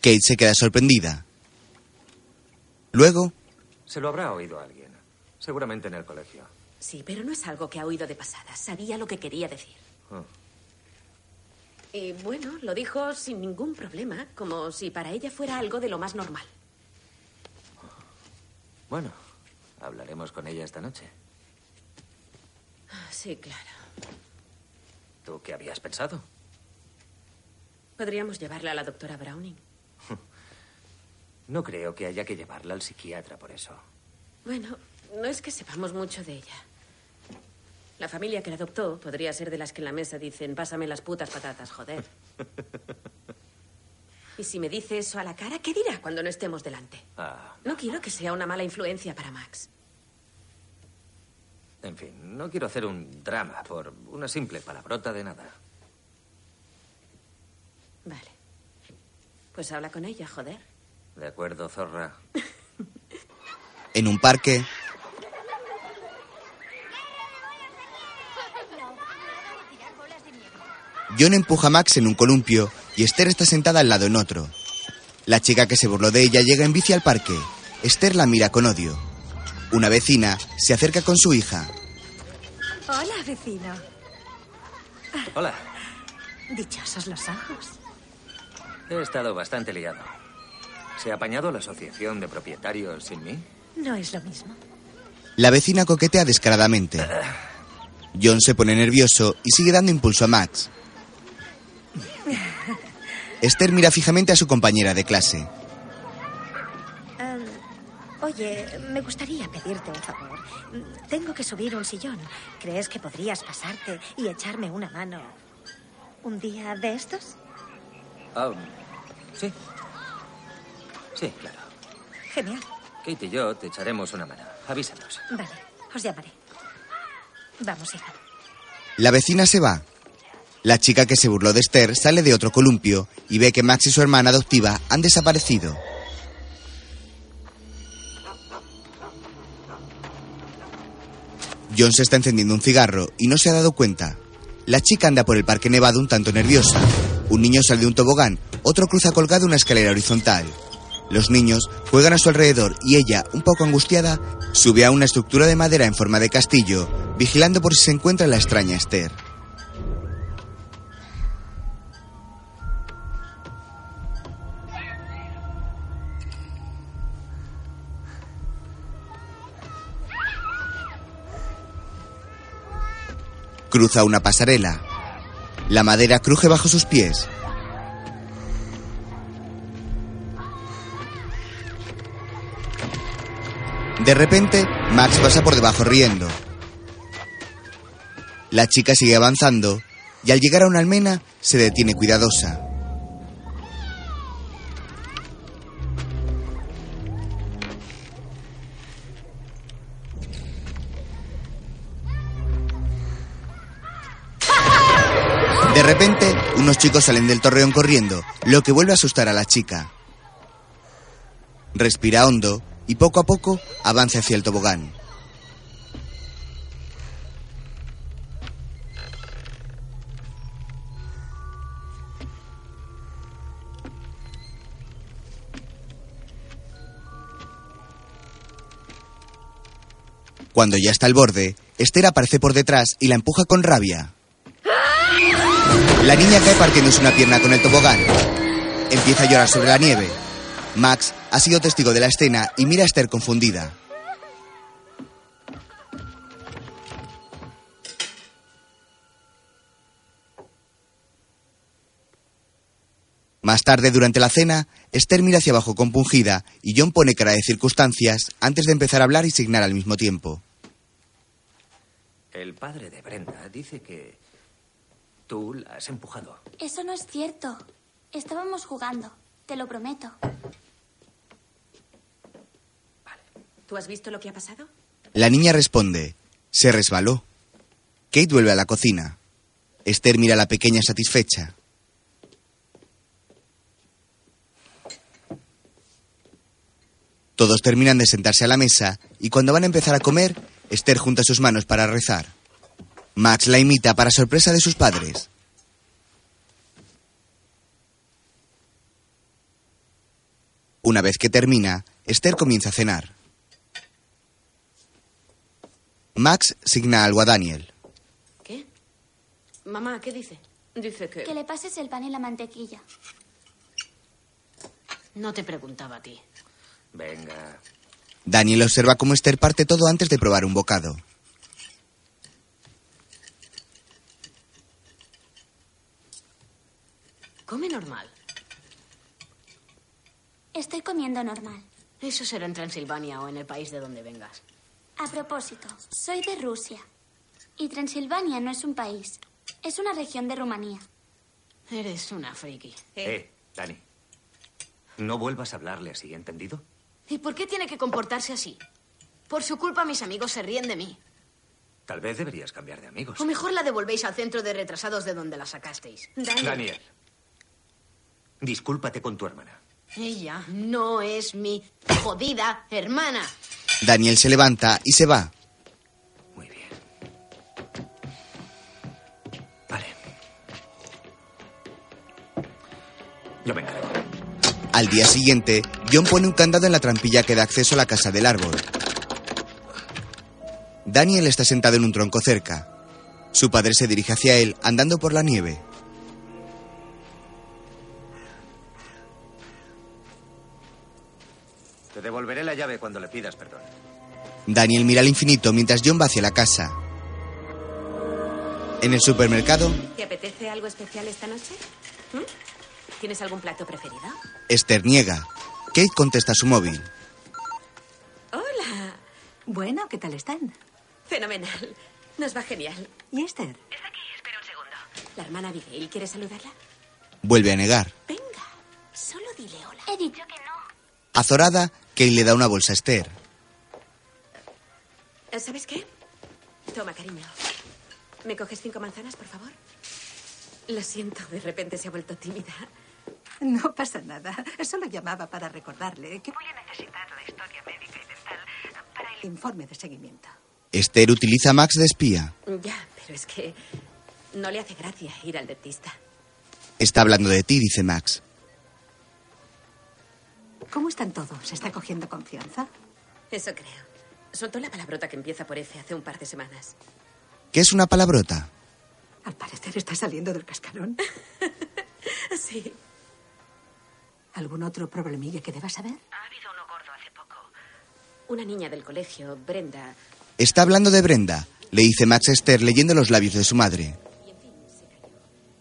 Kate se queda sorprendida. Luego, Se lo habrá oído alguien. Seguramente en el colegio. Sí, pero no es algo que ha oído de pasada. Sabía lo que quería decir. Ah. Y bueno, lo dijo sin ningún problema, como si para ella fuera algo de lo más normal. Bueno, hablaremos con ella esta noche. Ah, Sí, claro. ¿Tú qué habías pensado? Podríamos llevarla a la doctora Browning. No creo que haya que llevarla al psiquiatra por eso. Bueno, no es que sepamos mucho de ella. La familia que la adoptó podría ser de las que en la mesa dicen, pásame las putas patatas, joder. Y si me dice eso a la cara, ¿qué dirá cuando no estemos delante? Ah, No quiero que sea una mala influencia para Max. en fin, no quiero hacer un drama por una simple palabrota de nada. Vale. Pues habla con ella, joder. ¿De acuerdo, zorra? en un parque, John empuja a Max en un columpio y Esther está sentada al lado en otro. La chica que se burló de ella llega en bici al parque. Esther la mira con odio. Una vecina se acerca con su hija. Hola, vecino. Hola. Dichosos los ojos. He estado bastante liado. ¿Se ha apañado la asociación de propietarios sin mí? No es lo mismo. La vecina coquetea descaradamente. John se pone nervioso y sigue dando impulso a Max. Esther mira fijamente a su compañera de clase. Oye, me gustaría pedirte un favor. Tengo que subir un sillón. ¿Crees que podrías pasarte y echarme una mano un día de estos? Ah, sí. Sí, claro. Genial. Kate y yo te echaremos una mano. Avísanos. Vale, os llamaré. Vamos, hija. La vecina se va. La chica que se burló de Esther sale de otro columpio y ve que Max y su hermana adoptiva han desaparecido. John se está encendiendo un cigarro y no se ha dado cuenta. La chica anda por el parque nevado un tanto nerviosa. Un niño sale de un tobogán, otro cruza colgado una escalera horizontal. Los niños juegan a su alrededor y ella, un poco angustiada, sube a una estructura de madera en forma de castillo, vigilando por si se encuentra la extraña Esther. Cruza una pasarela. La madera cruje bajo sus pies. De repente, Max pasa por debajo riendo. La chica sigue avanzando y al llegar a una almena se detiene cuidadosa. De repente, unos chicos salen del torreón corriendo, lo que vuelve a asustar a la chica. Respira hondo y poco a poco avanza hacia el tobogán. Cuando ya está al borde, Esther aparece por detrás y la empuja con rabia. La niña cae partiéndose una pierna con el tobogán. Empieza a llorar sobre la nieve. Max ha sido testigo de la escena y mira a Esther confundida. Más tarde, durante la cena, Esther mira hacia abajo compungida y John pone cara de circunstancias antes de empezar a hablar y signar al mismo tiempo. El padre de Brenda dice que tú la has empujado. Eso no es cierto. Estábamos jugando, te lo prometo. ¿Tú has visto lo que ha pasado? La niña responde. Se resbaló. Kate vuelve a la cocina. Esther mira a la pequeña satisfecha. Todos terminan de sentarse a la mesa y cuando van a empezar a comer, Esther junta sus manos para rezar. Max la imita para sorpresa de sus padres. Una vez que termina, Esther comienza a cenar. Max signa algo a Daniel. ¿Qué? Mamá, ¿qué dice? Dice que... Que le pases el pan y la mantequilla. No te preguntaba a ti. Venga. Daniel observa cómo Esther parte todo antes de probar un bocado. Come normal. Estoy comiendo normal. Eso será en Transilvania o en el país de donde vengas. A propósito, soy de Rusia. Y Transilvania no es un país. Es una región de Rumanía. Eres una friki. Eh, Dani. No vuelvas a hablarle así, ¿entendido? ¿Y por qué tiene que comportarse así? Por su culpa mis amigos se ríen de mí. Tal vez deberías cambiar de amigos. O mejor la devolvéis al centro de retrasados de donde la sacasteis. Daniel. Daniel. Discúlpate con tu hermana. Ella no es mi jodida hermana. Daniel se levanta y se va. Yo me encargo. Al día siguiente, John pone un candado en la trampilla que da acceso a la casa del árbol. Daniel está sentado en un tronco cerca. Su padre se dirige hacia él andando por la nieve. Devolveré la llave cuando le pidas perdón. Daniel mira al infinito mientras John va hacia la casa. En el supermercado, ¿Te apetece algo especial esta noche? ¿Mm? ¿Tienes algún plato preferido? Esther niega. Kate contesta a su móvil. Hola. Bueno, ¿qué tal están? Fenomenal. Nos va genial. ¿Y Esther? Está aquí, espera un segundo. La hermana Abigail, ¿quieres saludarla? Vuelve a negar. Solo dile hola. He dicho que no. Azorada, Kate le da una bolsa a Esther. Eh, ¿Sabes qué? Toma, cariño. ¿Me coges cinco manzanas, por favor? Lo siento, de repente se ha vuelto tímida. No pasa nada. Solo llamaba para recordarle que voy a necesitar la historia médica y dental para el Informe de seguimiento. Esther utiliza a Max de espía. Ya, pero es que no le hace gracia ir al dentista. Está hablando de ti, dice Max. ¿Cómo están todos? ¿Se está cogiendo confianza? Eso creo. Soltó la palabrota que empieza por F hace un par de semanas. ¿Qué es una palabrota? Al parecer está saliendo del cascarón. sí. ¿Algún otro problemilla que deba saber? Ha habido uno gordo hace poco. Una niña del colegio, Brenda. Está hablando de Brenda, le dice Max a Esther leyendo los labios de su madre.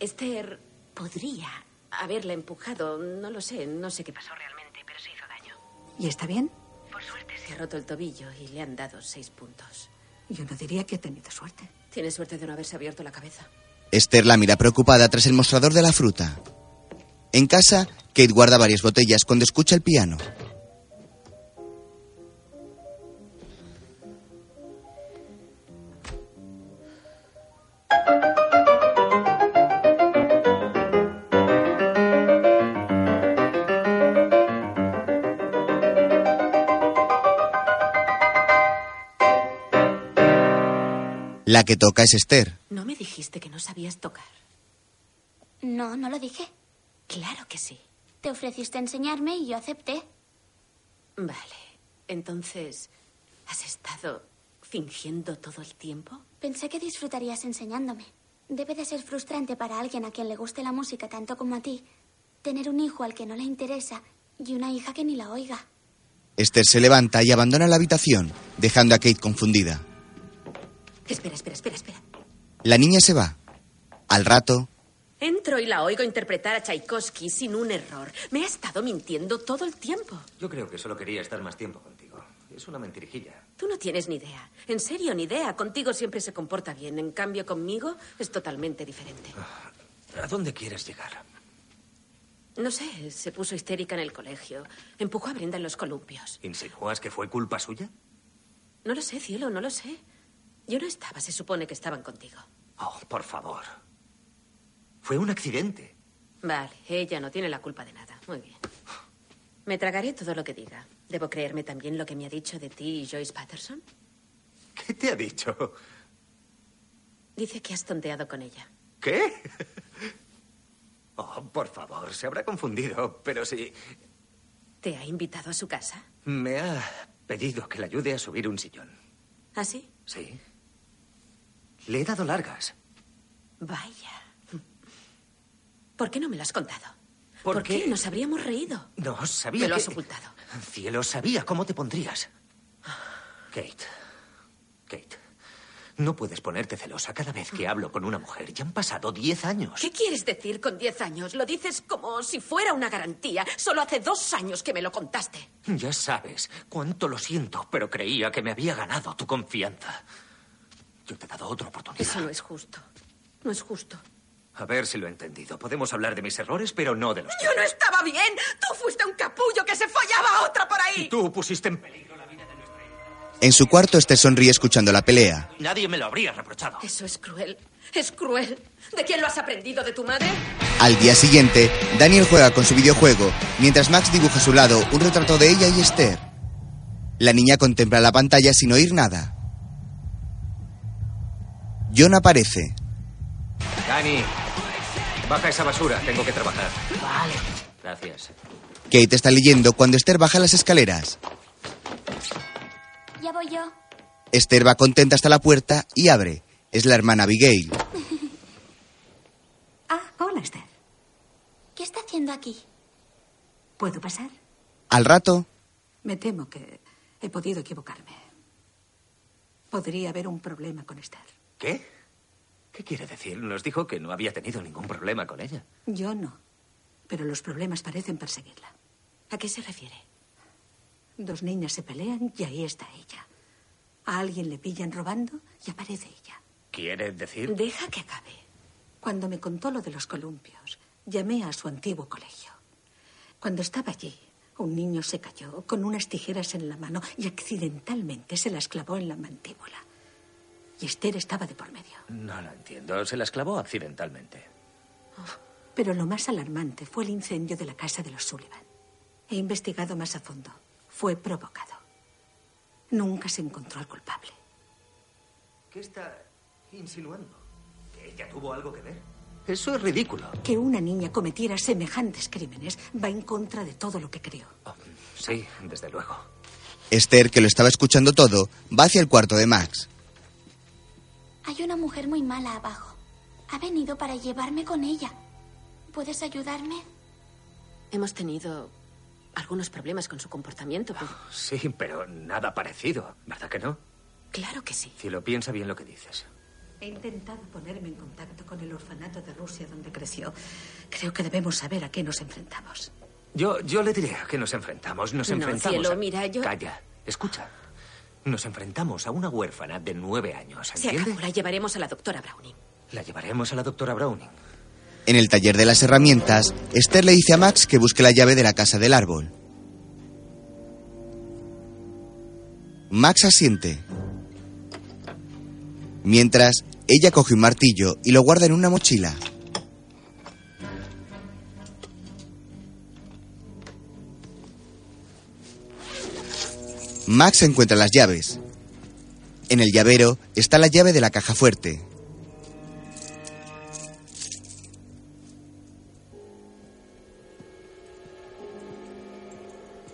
Esther podría haberla empujado. No lo sé, no sé qué pasó realmente, ¿Y está bien? Por suerte se ha roto el tobillo y le han dado seis puntos. Yo no diría que ha tenido suerte. Tiene suerte de no haberse abierto la cabeza. Esther la mira preocupada tras el mostrador de la fruta. En casa, Kate guarda varias botellas cuando escucha el piano. La que toca es Esther. ¿No me dijiste que no sabías tocar? No, no lo dije. Claro que sí. Te ofreciste enseñarme y yo acepté. Vale. Entonces, ¿has estado fingiendo todo el tiempo? Pensé que disfrutarías enseñándome. Debe de ser frustrante para alguien a quien le guste la música tanto como a ti tener un hijo al que no le interesa y una hija que ni la oiga. Esther se levanta y abandona la habitación, dejando a Kate confundida. Espera, espera, espera, espera. La niña se va. Al rato, Entro y la oigo interpretar a Tchaikovsky sin un error. Me ha estado mintiendo todo el tiempo. Yo creo que solo quería estar más tiempo contigo. Es una mentirijilla. Tú no tienes ni idea. En serio, ni idea. Contigo siempre se comporta bien. En cambio, conmigo es totalmente diferente. ¿A dónde quieres llegar? No sé, se puso histérica en el colegio. Empujó a Brenda en los columpios. ¿Insinúas que fue culpa suya? No lo sé, cielo, no lo sé. Yo no estaba, se supone que estaban contigo. Oh, por favor. Fue un accidente. Vale, ella no tiene la culpa de nada. Muy bien. Me tragaré todo lo que diga. ¿Debo creerme también lo que me ha dicho de ti y Joyce Patterson? ¿Qué te ha dicho? Dice que has tonteado con ella. ¿Qué? Oh, por favor, se habrá confundido, pero sí. ¿Te ha invitado a su casa? Me ha pedido que le ayude a subir un sillón. ¿Ah, sí? Sí. Le he dado largas. Vaya. ¿Por qué no me lo has contado? ¿Por ¿Por qué? Nos habríamos reído. No, sabía Me lo que... has ocultado. Cielo, sabía cómo te pondrías. Kate. Kate. No puedes ponerte celosa cada vez que hablo con una mujer. Ya han pasado diez años. ¿Qué quieres decir con diez años? Lo dices como si fuera una garantía. Solo hace dos años que me lo contaste. Ya sabes cuánto lo siento, pero creía que me había ganado tu confianza. Yo te he dado otra oportunidad. Eso no es justo. No es justo. A ver si lo he entendido. Podemos hablar de mis errores, pero no de los Yo no estaba bien. Tú fuiste un capullo que se follaba a otra por ahí. Tú pusiste en peligro. en su cuarto Esther sonríe escuchando la pelea. Nadie me lo habría reprochado. Eso es cruel. Es cruel. ¿De quién lo has aprendido? ¿De tu madre? Al día siguiente, Daniel juega con su videojuego, mientras Max dibuja a su lado un retrato de ella y Esther. La niña contempla la pantalla sin oír nada. John aparece. Dani, baja esa basura. Tengo que trabajar. Vale. Gracias. Kate está leyendo cuando Esther baja las escaleras. Ya voy yo. Esther va contenta hasta la puerta y abre. Es la hermana Abigail. Ah, hola, Esther. ¿Qué está haciendo aquí? ¿Puedo pasar? Al rato, Me temo que he podido equivocarme. Podría haber un problema con Esther. ¿Qué? ¿Qué quiere decir? Nos dijo que no había tenido ningún problema con ella. Yo no. Pero los problemas parecen perseguirla. ¿A qué se refiere? Dos niñas se pelean y ahí está ella. A alguien le pillan robando y aparece ella. ¿Quiere decir? Deja que acabe. Cuando me contó lo de los columpios, llamé a su antiguo colegio. Cuando estaba allí, un niño se cayó con unas tijeras en la mano y accidentalmente se las clavó en la mandíbula. Y Esther estaba de por medio. No lo entiendo. Se las clavó accidentalmente. Pero lo más alarmante fue el incendio de la casa de los Sullivan. He investigado más a fondo. Fue provocado. Nunca se encontró al culpable. ¿Qué está insinuando? ¿Que ella tuvo algo que ver? Eso es ridículo. Que una niña cometiera semejantes crímenes va en contra de todo lo que creo. Sí, desde luego. Esther, que lo estaba escuchando todo, va hacia el cuarto de Max. Hay una mujer muy mala abajo. Ha venido para llevarme con ella. ¿Puedes ayudarme? Hemos tenido algunos problemas con su comportamiento, pero... Sí, pero nada parecido, ¿verdad que no? Claro que sí. Cielo, piensa bien lo que dices. He intentado ponerme en contacto con el orfanato de Rusia donde creció. Creo que debemos saber a qué nos enfrentamos. Yo, yo le diré a qué nos enfrentamos. Nos No, enfrentamos. cielo, a- mira, yo- Calla, escucha. Nos enfrentamos a una huérfana de nueve años, Se ¿entiende? acabó, la llevaremos a la doctora Browning. La llevaremos a la doctora Browning. En el taller de las herramientas, Esther le dice a Max que busque la llave de la casa del árbol. Max asiente. Mientras, ella coge un martillo y lo guarda en una mochila. Max encuentra las llaves. En el llavero está la llave de la caja fuerte.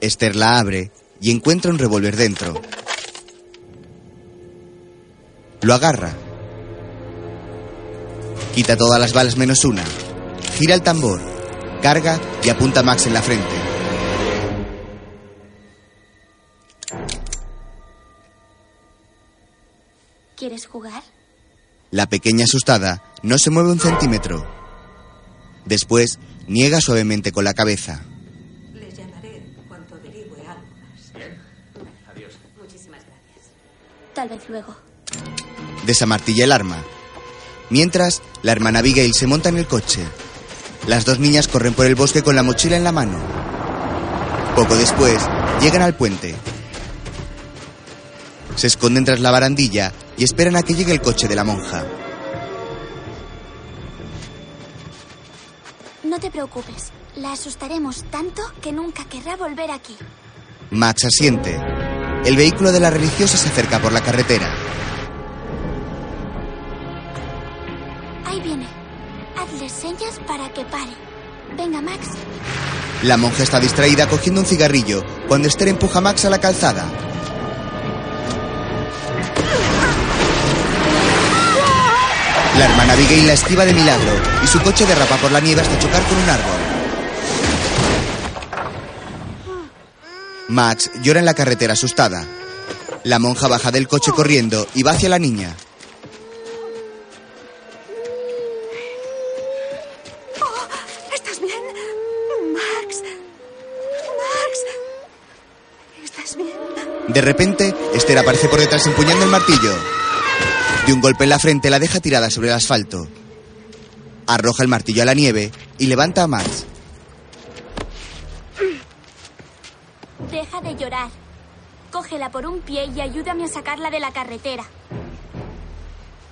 Esther la abre y encuentra un revólver dentro. Lo agarra. Quita todas las balas menos una. Gira el tambor. Carga y apunta a Max en la frente. ¿Quieres jugar? La pequeña asustada no se mueve un centímetro. Después niega suavemente con la cabeza. Les llamaré cuanto averigüe algo más. Adiós. Muchísimas gracias. Tal vez luego. Desamartilla el arma. Mientras, la hermana Abigail se monta en el coche. Las dos niñas corren por el bosque con la mochila en la mano. Poco después, llegan al puente. Se esconden tras la barandilla y esperan a que llegue el coche de la monja. No te preocupes. La asustaremos tanto que nunca querrá volver aquí. Max asiente. El vehículo de la religiosa se acerca por la carretera. Ahí viene. Hazle señas para que pare. Venga, Max. La monja está distraída cogiendo un cigarrillo cuando Esther empuja a Max a la calzada. La hermana Abigail la esquiva de milagro y su coche derrapa por la nieve hasta chocar con un árbol. Max llora en la carretera asustada. La monja baja del coche corriendo y va hacia la niña. Oh, ¿Estás bien? Max. Max. ¿Estás bien? De repente, Esther aparece por detrás empuñando el martillo. De un golpe en la frente la deja tirada sobre el asfalto. Arroja el martillo a la nieve y levanta a Max. Deja de llorar. Cógela por un pie y ayúdame a sacarla de la carretera.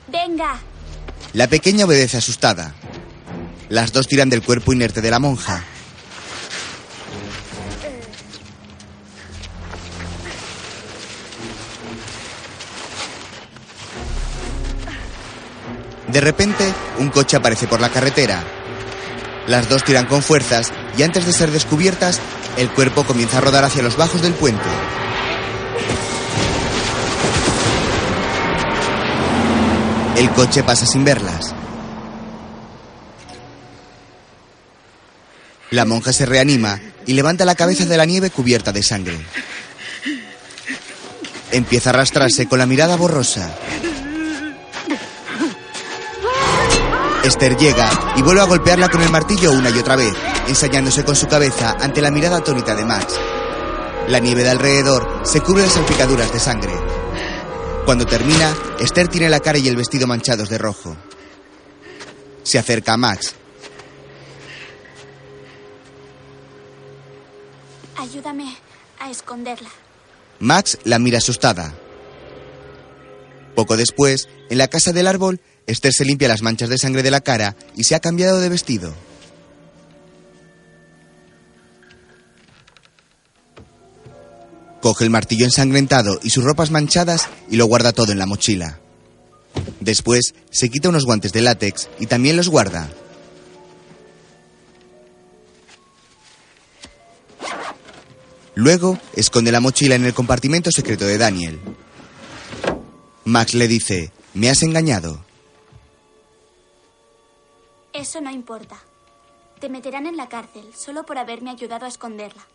Venga. La pequeña obedece asustada. Las dos tiran del cuerpo inerte de la monja. De repente, un coche aparece por la carretera. Las dos tiran con fuerzas y antes de ser descubiertas, el cuerpo comienza a rodar hacia los bajos del puente. El coche pasa sin verlas. La monja se reanima y levanta la cabeza de la nieve cubierta de sangre. Empieza a arrastrarse con la mirada borrosa. Esther llega y vuelve a golpearla con el martillo una y otra vez, ensayándose con su cabeza ante la mirada atónita de Max. La nieve de alrededor se cubre de salpicaduras de sangre. Cuando termina, Esther tiene la cara y el vestido manchados de rojo. Se acerca a Max. Ayúdame a esconderla. Max la mira asustada. Poco después, en la casa del árbol, Esther se limpia las manchas de sangre de la cara y se ha cambiado de vestido. Coge el martillo ensangrentado y sus ropas manchadas y lo guarda todo en la mochila. Después se quita unos guantes de látex y también los guarda. Luego esconde la mochila en el compartimento secreto de Daniel. Max le dice, me has engañado. Eso no importa. Te meterán en la cárcel solo por haberme ayudado a esconderla.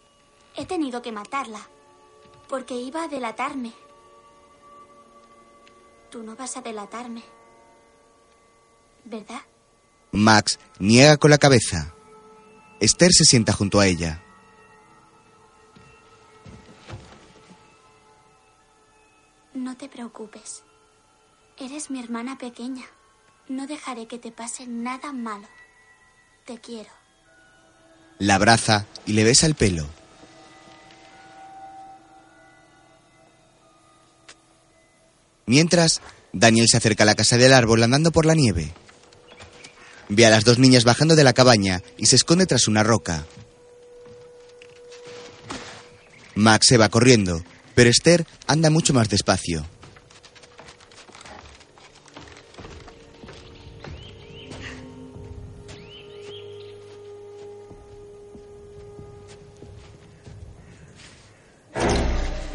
He tenido que matarla. Porque iba a delatarme. Tú no vas a delatarme. ¿Verdad? Max niega con la cabeza. Esther se sienta junto a ella. No te preocupes. Eres mi hermana pequeña. No dejaré que te pase nada malo. Te quiero. La abraza y le besa el pelo. Mientras, Daniel se acerca a la casa del árbol andando por la nieve. Ve a las dos niñas bajando de la cabaña y se esconde tras una roca. Max se va corriendo, pero Esther anda mucho más despacio.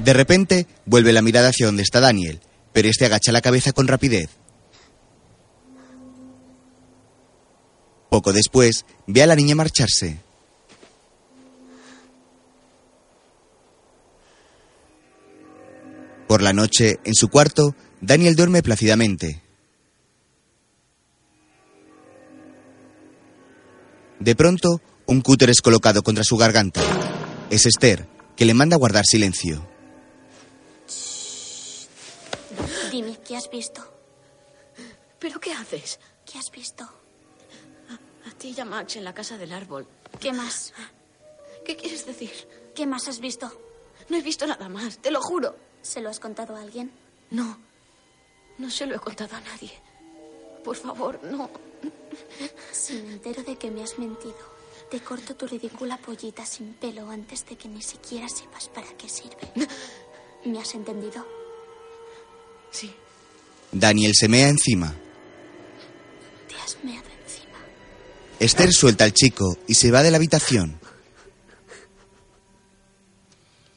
De repente, vuelve la mirada hacia donde está Daniel, pero este agacha la cabeza con rapidez. Poco después, ve a la niña marcharse. Por la noche, en su cuarto, Daniel duerme plácidamente. De pronto, un cúter es colocado contra su garganta. Es Esther, que le manda guardar silencio. ¿Qué has visto? ¿Pero qué haces? ¿Qué has visto? A ti y a Max en la casa del árbol. ¿Qué más? ¿Qué quieres decir? ¿Qué más has visto? No he visto nada más, te lo juro. ¿Se lo has contado a alguien? No. No se lo he contado a nadie. Por favor, no. Si me entero de que me has mentido, te corto tu ridícula pollita sin pelo antes de que ni siquiera sepas para qué sirve. ¿Me has entendido? Sí. Daniel se mea encima. Te has meado encima. Esther suelta al chico y se va de la habitación.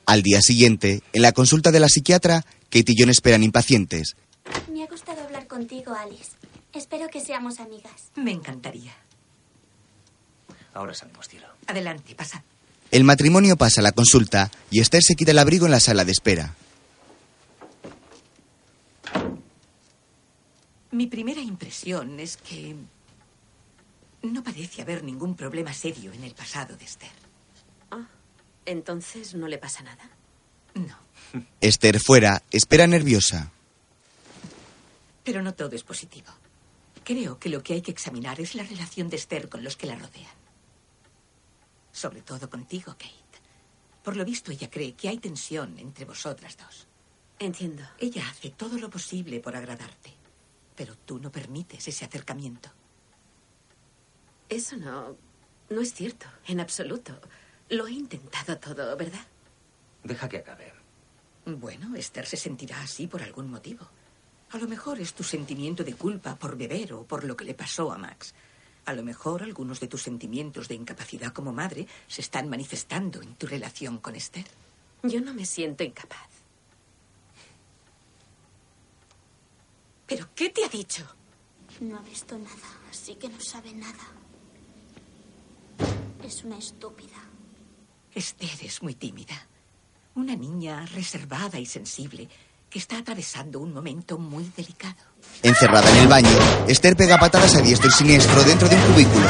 Al día siguiente, en la consulta de la psiquiatra, Kate y John esperan impacientes. Me ha gustado hablar contigo, Alice. Espero que seamos amigas. Me encantaría. Ahora salimos, cielo. Adelante, pasa. El matrimonio pasa la consulta y Esther se quita el abrigo en la sala de espera. Mi primera impresión es que no parece haber ningún problema serio en el pasado de Esther. Ah, entonces no le pasa nada. No, Esther fuera espera nerviosa. pero no todo es positivo. Creo que lo que hay que examinar es la relación de Esther con los que la rodean. Sobre todo contigo, Kate. Por lo visto, ella cree que hay tensión entre vosotras dos. Entiendo. Ella hace todo lo posible por agradarte, pero tú no permites ese acercamiento. Eso no. No es cierto, en absoluto. Lo he intentado todo, ¿verdad? Deja que acabe. Bueno, Esther se sentirá así por algún motivo. A lo mejor es tu sentimiento de culpa por beber o por lo que le pasó a Max. A lo mejor algunos de tus sentimientos de incapacidad como madre se están manifestando en tu relación con Esther. Yo no me siento incapaz. ¿Pero qué te ha dicho? No ha visto nada, así que no sabe nada. Es una estúpida. Esther es muy tímida. Una niña reservada y sensible que está atravesando un momento muy delicado. Encerrada en el baño, Esther pega patadas a diestro y siniestro dentro de un cubículo.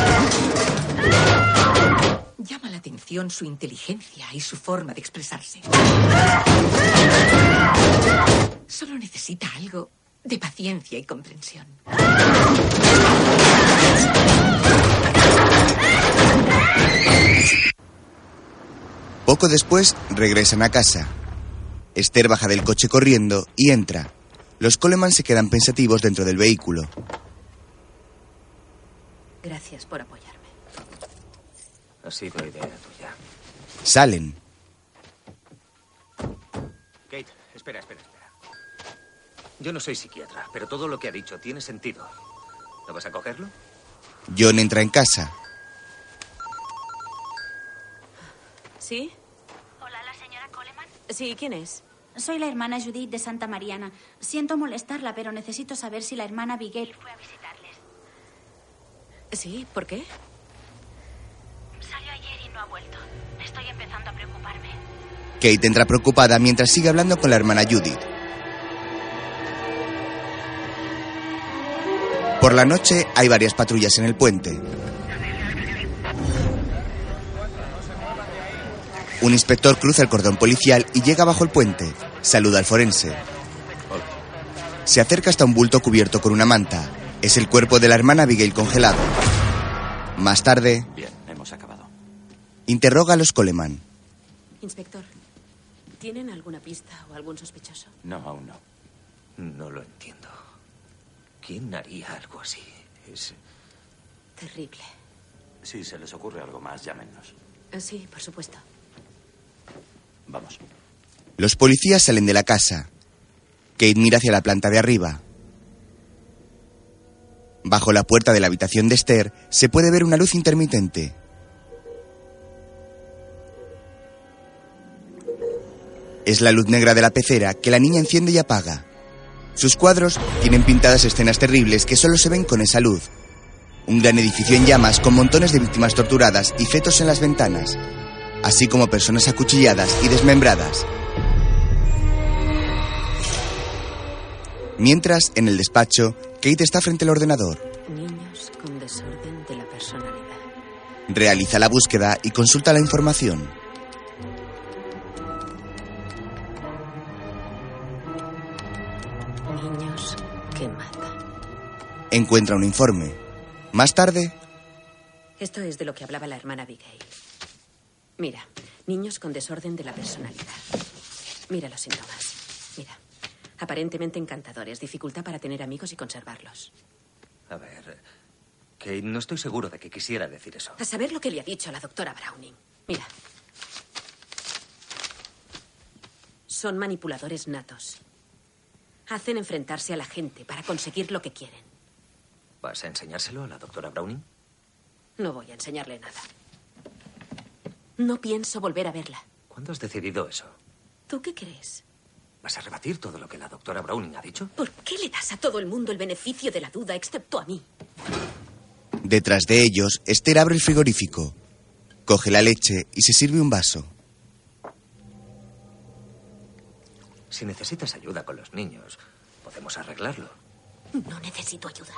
Llama la atención su inteligencia y su forma de expresarse. Solo necesita algo de paciencia y comprensión. Poco después regresan a casa. Esther baja del coche corriendo y entra. Los Coleman se quedan pensativos dentro del vehículo. Gracias por apoyarme. Ha sido idea tuya. Salen. Kate, espera, espera, espera. Yo no soy psiquiatra, pero todo lo que ha dicho tiene sentido. ¿No vas a cogerlo? John entra en casa. ¿Sí? Hola, la señora Coleman. Sí, ¿quién es? Soy la hermana Judith de Santa Mariana. Siento molestarla, pero necesito saber si la hermana Abigail fue a visitarles. Sí, ¿por qué? Salió ayer y no ha vuelto. Estoy empezando a preocuparme. Kate entra preocupada mientras sigue hablando con la hermana Judith. Por la noche hay varias patrullas en el puente. Un inspector cruza el cordón policial y llega bajo el puente. Saluda al forense. Se acerca hasta un bulto cubierto con una manta. Es el cuerpo de la hermana Abigail congelado. Más tarde, Bien, hemos acabado. interroga a los Coleman. Inspector, ¿tienen alguna pista o algún sospechoso? No, aún no. No lo entiendo. ¿Quién haría algo así? Es... Terrible. Si se les ocurre algo más, llámenos. Eh, Sí, por supuesto. Vamos. Los policías salen de la casa. Kate mira hacia la planta de arriba. Bajo la puerta de la habitación de Esther se puede ver una luz intermitente. Es la luz negra de la pecera que la niña enciende y apaga. Sus cuadros tienen pintadas escenas terribles que solo se ven con esa luz. Un gran edificio en llamas con montones de víctimas torturadas y fetos en las ventanas, así como personas acuchilladas y desmembradas. Mientras, en el despacho, Kate está frente al ordenador. Niños con desorden de la personalidad. Realiza la búsqueda y consulta la información. Encuentra un informe. Más tarde, Esto es de lo que hablaba la hermana Abigail. Mira, niños con desorden de la personalidad. Mira los síntomas. Mira, aparentemente encantadores, dificultad para tener amigos y conservarlos. A ver, Kate, no estoy seguro de que quisiera decir eso. A saber lo que le ha dicho la doctora Browning. Mira. Son manipuladores natos. Hacen enfrentarse a la gente para conseguir lo que quieren. ¿Vas a enseñárselo a la doctora Browning? No voy a enseñarle nada. No pienso volver a verla. ¿Cuándo has decidido eso? ¿Tú qué crees? ¿Vas a rebatir todo lo que la doctora Browning ha dicho? ¿Por qué le das a todo el mundo el beneficio de la duda, excepto a mí? detrás de ellos, Esther abre el frigorífico. Coge la leche y se sirve un vaso. Si necesitas ayuda con los niños, podemos arreglarlo. No necesito ayuda.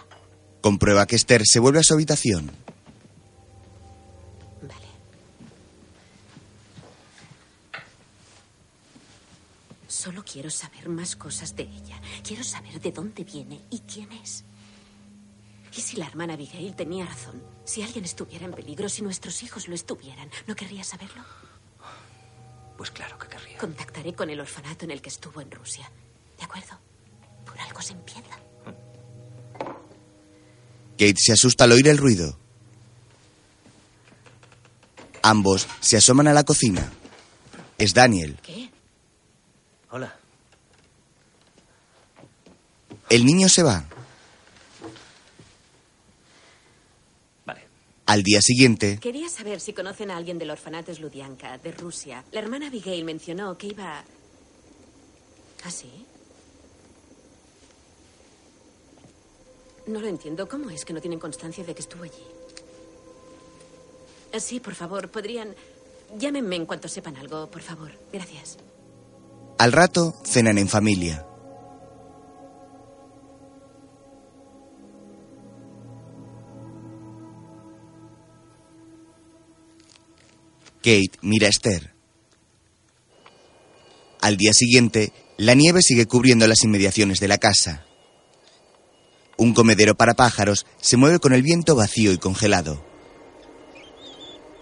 Comprueba que Esther se vuelve a su habitación. Solo quiero saber más cosas de ella. Quiero saber de dónde viene y quién es. ¿Y si la hermana Abigail tenía razón? Si alguien estuviera en peligro, si nuestros hijos lo estuvieran, ¿no querría saberlo? Pues claro que querría. Contactaré con el orfanato en el que estuvo en Rusia. ¿De acuerdo? Por algo se empieza. Kate se asusta al oír el ruido. Ambos se asoman a la cocina. Es Daniel. ¿Qué? Hola. El niño se va. Vale. Al día siguiente, Quería saber si conocen a alguien del orfanato Sludianka, de Rusia. La hermana Abigail mencionó que iba... ¿Ah, sí? No lo entiendo. ¿Cómo es que no tienen constancia de que estuvo allí? Ah, Sí, por favor, podrían... Llámenme en cuanto sepan algo, por favor. Gracias. al rato, cenan en familia. Kate mira a Esther. Al día siguiente, la nieve sigue cubriendo las inmediaciones de la casa. Un comedero para pájaros se mueve con el viento vacío y congelado.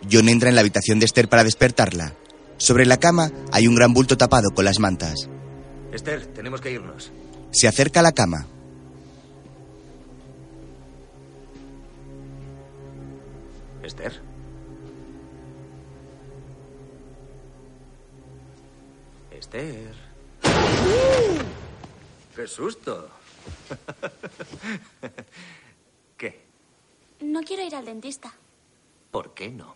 John entra en la habitación de Esther para despertarla. Sobre la cama hay un gran bulto tapado con las mantas. Esther, tenemos que irnos. Se acerca a la cama. Esther. Esther. ¡Qué susto! ¿Qué? No quiero ir al dentista. ¿Por qué no?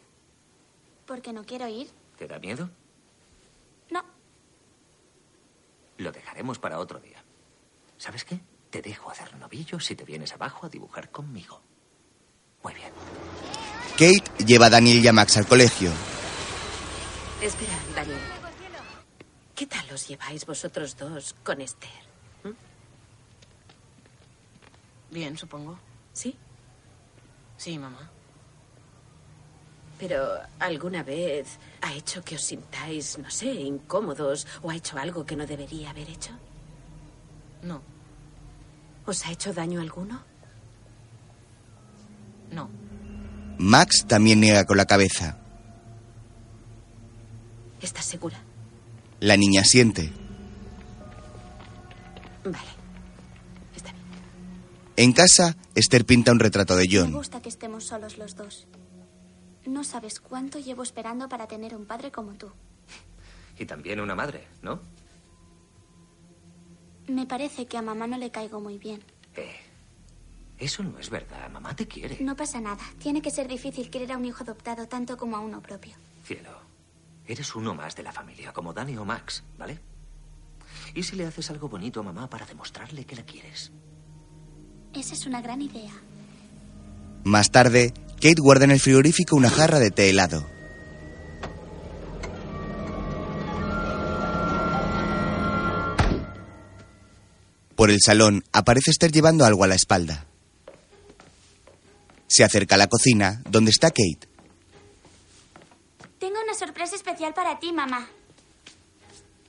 Porque no quiero ir. ¿Te da miedo? No. Lo dejaremos para otro día. ¿Sabes qué? Te dejo hacer novillos si te vienes abajo a dibujar conmigo. Muy bien. Kate lleva a Daniel y a Max al colegio. Espera, Daniel. ¿Qué tal os lleváis vosotros dos con Esther? Bien, supongo. ¿Sí? Sí, mamá. Pero alguna vez ha hecho que os sintáis, no sé, incómodos o ha hecho algo que no debería haber hecho? No. ¿Os ha hecho daño alguno? No. Max también niega con la cabeza. ¿Estás segura? La niña siente. Vale. En casa, Esther pinta un retrato de Me John. gusta que estemos solos los dos. No sabes cuánto llevo esperando para tener un padre como tú. Y también una madre, ¿no? Me parece que a mamá no le caigo muy bien. Eh, eso no es verdad. Mamá te quiere. No pasa nada. Tiene que ser difícil querer a un hijo adoptado tanto como a uno propio. Cielo, eres uno más de la familia, como Dani o Max, ¿vale? ¿Y si le haces algo bonito a mamá para demostrarle que la quieres? Esa es una gran idea. Más tarde, Kate guarda en el frigorífico una jarra de té helado. Por el salón aparece Esther llevando algo a la espalda. Se acerca a la cocina, donde está Kate. Tengo una sorpresa especial para ti, mamá.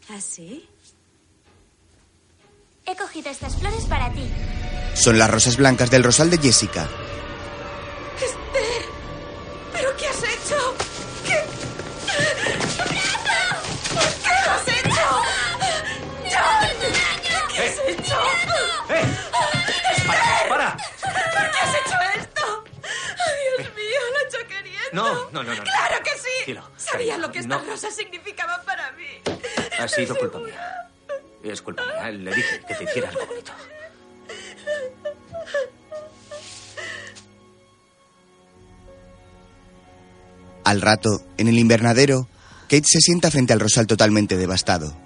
¿Ah, sí? He cogido estas flores para ti. Son las rosas blancas del rosal de Jessica. ¡Esther! ¿Pero qué has hecho? ¿Qué? ¿Por qué lo has hecho? ¡John! ¿Qué has hecho? ¡Eh! ¡Esther! ¡Para! ¿Por qué has hecho esto? ¡Ay, Dios mío! Lo he hecho queriendo. No, no, no, no. no. ¡Claro que sí! Cielo, Sabía lo que estas rosas significaban para mí. Ha sido culpa mía. Es culpa mía. Le dije que te hiciera algo bonito. Al rato, en el invernadero, Kate se sienta frente al rosal totalmente devastado.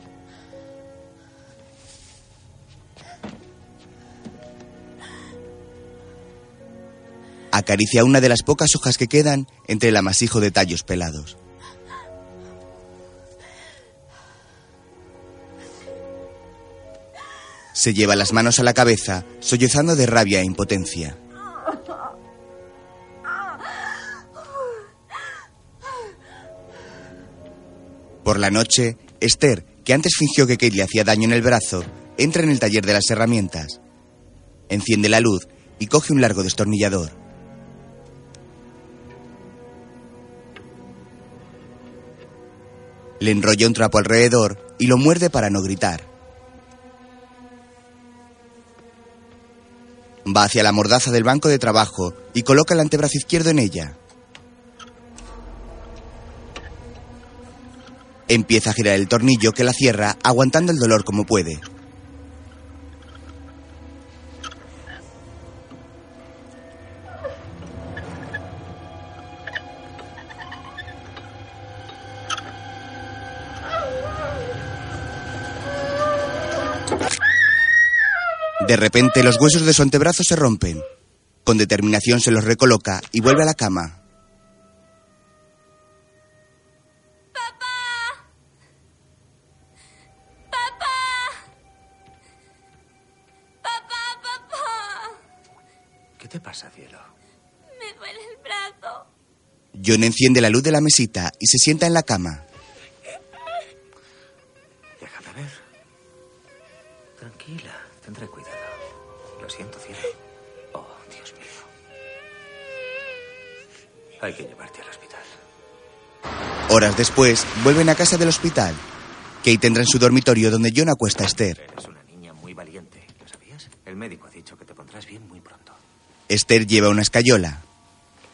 Acaricia una de las pocas hojas que quedan entre el amasijo de tallos pelados. Se lleva las manos a la cabeza, sollozando de rabia e impotencia. Por la noche, Esther, que antes fingió que Kate le hacía daño en el brazo, entra en el taller de las herramientas. Enciende la luz y coge un largo destornillador. Le enrolla un trapo alrededor y lo muerde para no gritar. Va hacia la mordaza del banco de trabajo y coloca el antebrazo izquierdo en ella. Empieza a girar el tornillo que la cierra, aguantando el dolor como puede. De repente los huesos de su antebrazo se rompen. Con determinación se los recoloca y vuelve a la cama. ¿Qué te pasa, cielo? Me duele el brazo. John enciende la luz de la mesita y se sienta en la cama. Tranquila, tendré cuidado. Lo siento, cielo. Oh, Dios mío. Hay que llevarte al hospital. Horas después, vuelven a casa del hospital. Kate entra en su dormitorio donde John acuesta a Esther. Eres una niña muy valiente. ¿Lo sabías? El médico ha dicho que te pondrás bien muy pronto. Esther lleva una escayola.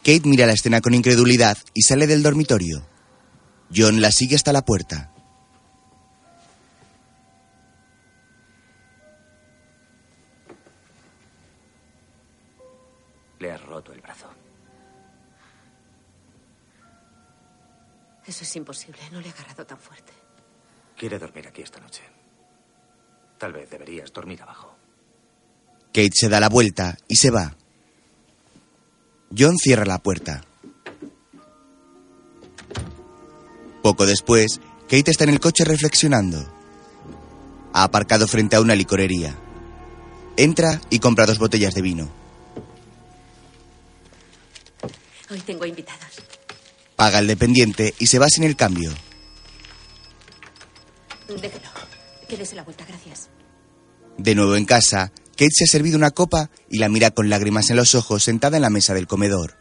Kate mira la escena con incredulidad y sale del dormitorio. John la sigue hasta la puerta. Es imposible. No le he agarrado tan fuerte. Quiere dormir aquí esta noche. Tal vez deberías dormir abajo. Kate se da la vuelta y se va. John cierra la puerta. Poco después, Kate está en el coche reflexionando. Ha aparcado frente a una licorería. Entra y compra dos botellas de vino. Hoy tengo invitados. Paga el dependiente y se va sin el cambio. Déjelo. Quédese la vuelta, gracias. De nuevo en casa, Kate se ha servido una copa y la mira con lágrimas en los ojos sentada en la mesa del comedor.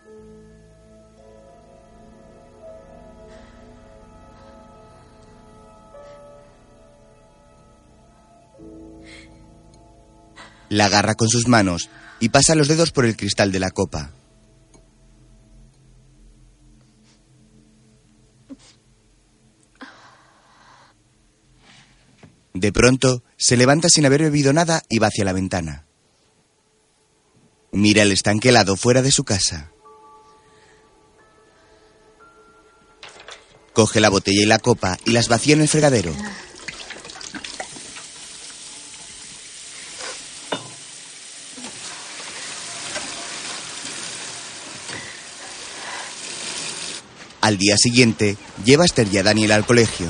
La agarra con sus manos y pasa los dedos por el cristal de la copa. De pronto, se levanta sin haber bebido nada y va hacia la ventana. Mira el estanque helado fuera de su casa. Coge la botella y la copa y las vacía en el fregadero. Al día siguiente, lleva a Esther y a Daniel al colegio.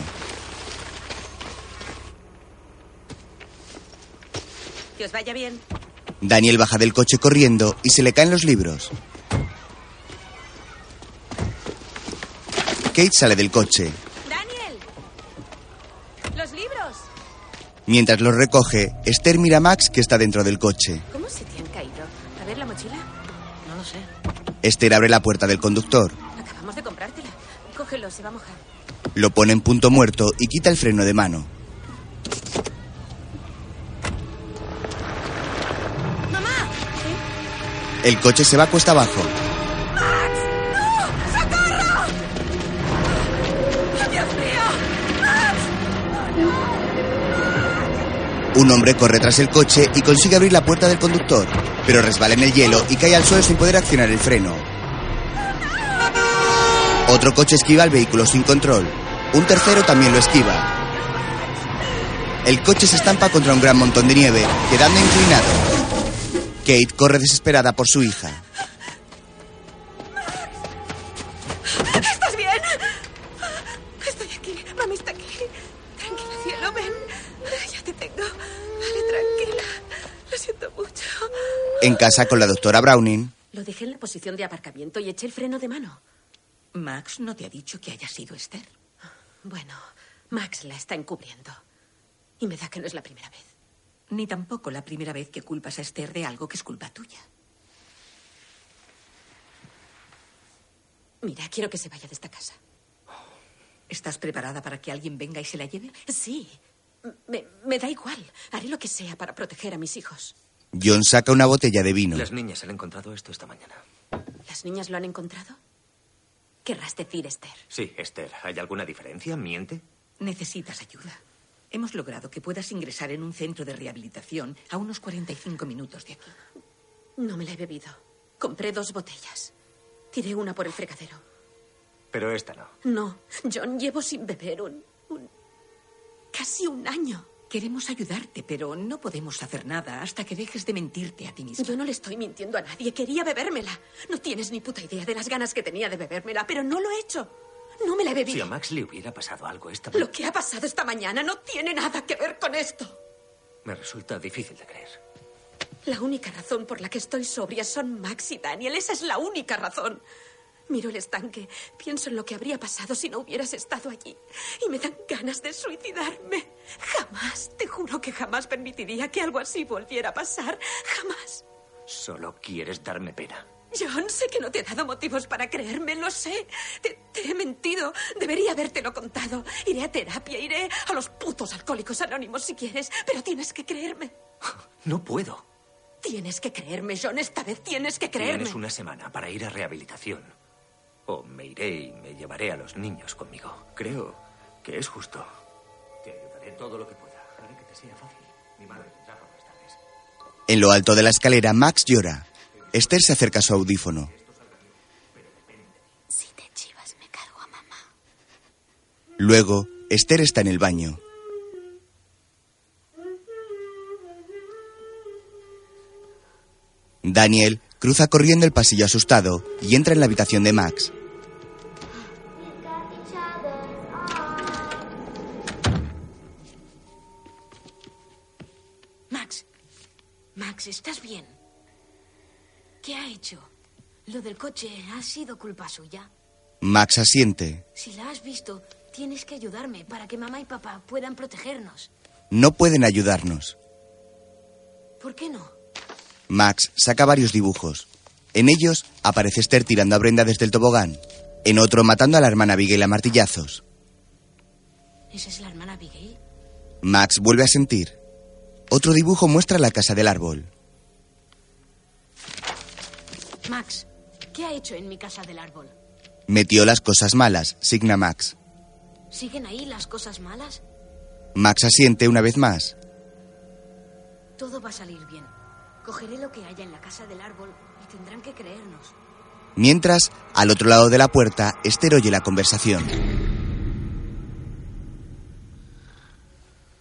Que os vaya bien. Daniel baja del coche corriendo y se le caen los libros. Kate sale del coche. ¡Daniel! ¡Los libros! Mientras los recoge, Esther mira a Max que está dentro del coche. ¿Cómo se te han caído? A ver la mochila. No lo sé. Esther abre la puerta del conductor. Acabamos de comprártela. Cógelo, se va a mojar. Lo pone en punto muerto y quita el freno de mano. El coche se va cuesta abajo. ¡Socorro! ¡Dios mío! ¡Max! Un hombre corre tras el coche y consigue abrir la puerta del conductor, pero resbala en el hielo y cae al suelo sin poder accionar el freno. Otro coche esquiva el vehículo sin control. Un tercero también lo esquiva. El coche se estampa contra un gran montón de nieve, quedando inclinado. Kate corre desesperada por su hija. ¿Estás bien? Estoy aquí. Mami está aquí. Tranquila, cielo, ven. Ya te tengo. Vale, tranquila. Lo siento mucho. En casa con la doctora Browning, Lo dejé en la posición de aparcamiento y eché el freno de mano. Max no te ha dicho que haya sido Esther. Bueno, Max la está encubriendo. Y me da que no es la primera vez. Ni tampoco la primera vez que culpas a Esther de algo que es culpa tuya. Mira, quiero que se vaya de esta casa. ¿Estás preparada para que alguien venga y se la lleve? Sí. Me, me da igual. Haré lo que sea para proteger a mis hijos. John saca una botella de vino. Las niñas han encontrado esto esta mañana. ¿Las niñas lo han encontrado? Querrás decir, Esther. Sí, Esther. ¿Hay alguna diferencia? ¿Miente? Necesitas ayuda. Hemos logrado que puedas ingresar en un centro de rehabilitación a unos 45 minutos de aquí. No me la he bebido. Compré dos botellas. Tiré una por el fregadero. Pero esta no. No, John, llevo sin beber un, un- casi un año. Queremos ayudarte, pero no podemos hacer nada hasta que dejes de mentirte a ti mismo. Yo no le estoy mintiendo a nadie. Quería bebérmela. No tienes ni puta idea de las ganas que tenía de bebérmela, pero no lo he hecho. No me la he Si a. Max le hubiera pasado algo esta Lo que ha pasado esta mañana no tiene nada que ver con esto. Me resulta difícil de creer. La única razón por la que estoy sobria son Max y Daniel. Esa es la única razón. Miro el estanque, pienso en lo que habría pasado si no hubieras estado allí y me dan ganas de suicidarme. Jamás, te juro que jamás permitiría que algo así volviera a pasar. Jamás. Solo quieres darme pena. John, sé que no te he dado motivos para creerme, lo sé. Te, te he mentido. Debería habértelo contado. Iré a terapia, iré a los putos alcohólicos anónimos si quieres, pero tienes que creerme. No puedo. Tienes que creerme, John. Esta vez tienes que creerme. Tienes una semana para ir a rehabilitación. O me iré y me llevaré a los niños conmigo. Creo que es justo. Te ayudaré todo lo que pueda. Haré que te sea fácil. Mi madre vendrá por las tardes. En lo alto de la escalera, Max llora. Esther se acerca a su audífono. Si te chivas, me cargo a mamá. Luego, Esther está en el baño. Daniel cruza corriendo el pasillo asustado y entra en la habitación de Max. Max. Max, ¿estás bien? ¿Qué ha hecho? Lo del coche ha sido culpa suya. Max asiente. Si la has visto, tienes que ayudarme para que mamá y papá puedan protegernos. No pueden ayudarnos. ¿Por qué no? Max saca varios dibujos. En ellos aparece Esther tirando a Brenda desde el tobogán. En otro matando a la hermana Abigail a martillazos. ¿Esa es la hermana Abigail? Max vuelve a sentir. Otro dibujo muestra la casa del árbol. Max, ¿qué ha hecho en mi casa del árbol? Metió las cosas malas, signa Max. ¿Siguen ahí las cosas malas? Max asiente una vez más. Todo va a salir bien. Cogeré lo que haya en la casa del árbol y tendrán que creernos. Mientras, al otro lado de la puerta, Esther oye la conversación.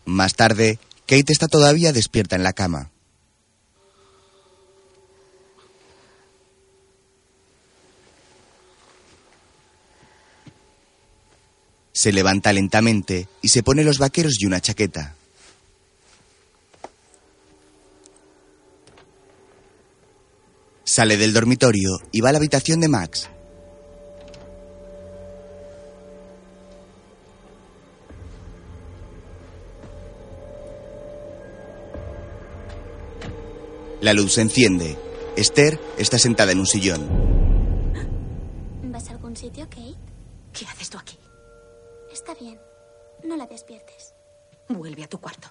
Más tarde, Kate está todavía despierta en la cama. Se levanta lentamente y se pone los vaqueros y una chaqueta. Sale del dormitorio y va a la habitación de Max. La luz se enciende. Esther está sentada en un sillón. ¿Vas a algún sitio, Kate? Está bien. No la despiertes. Vuelve a tu cuarto.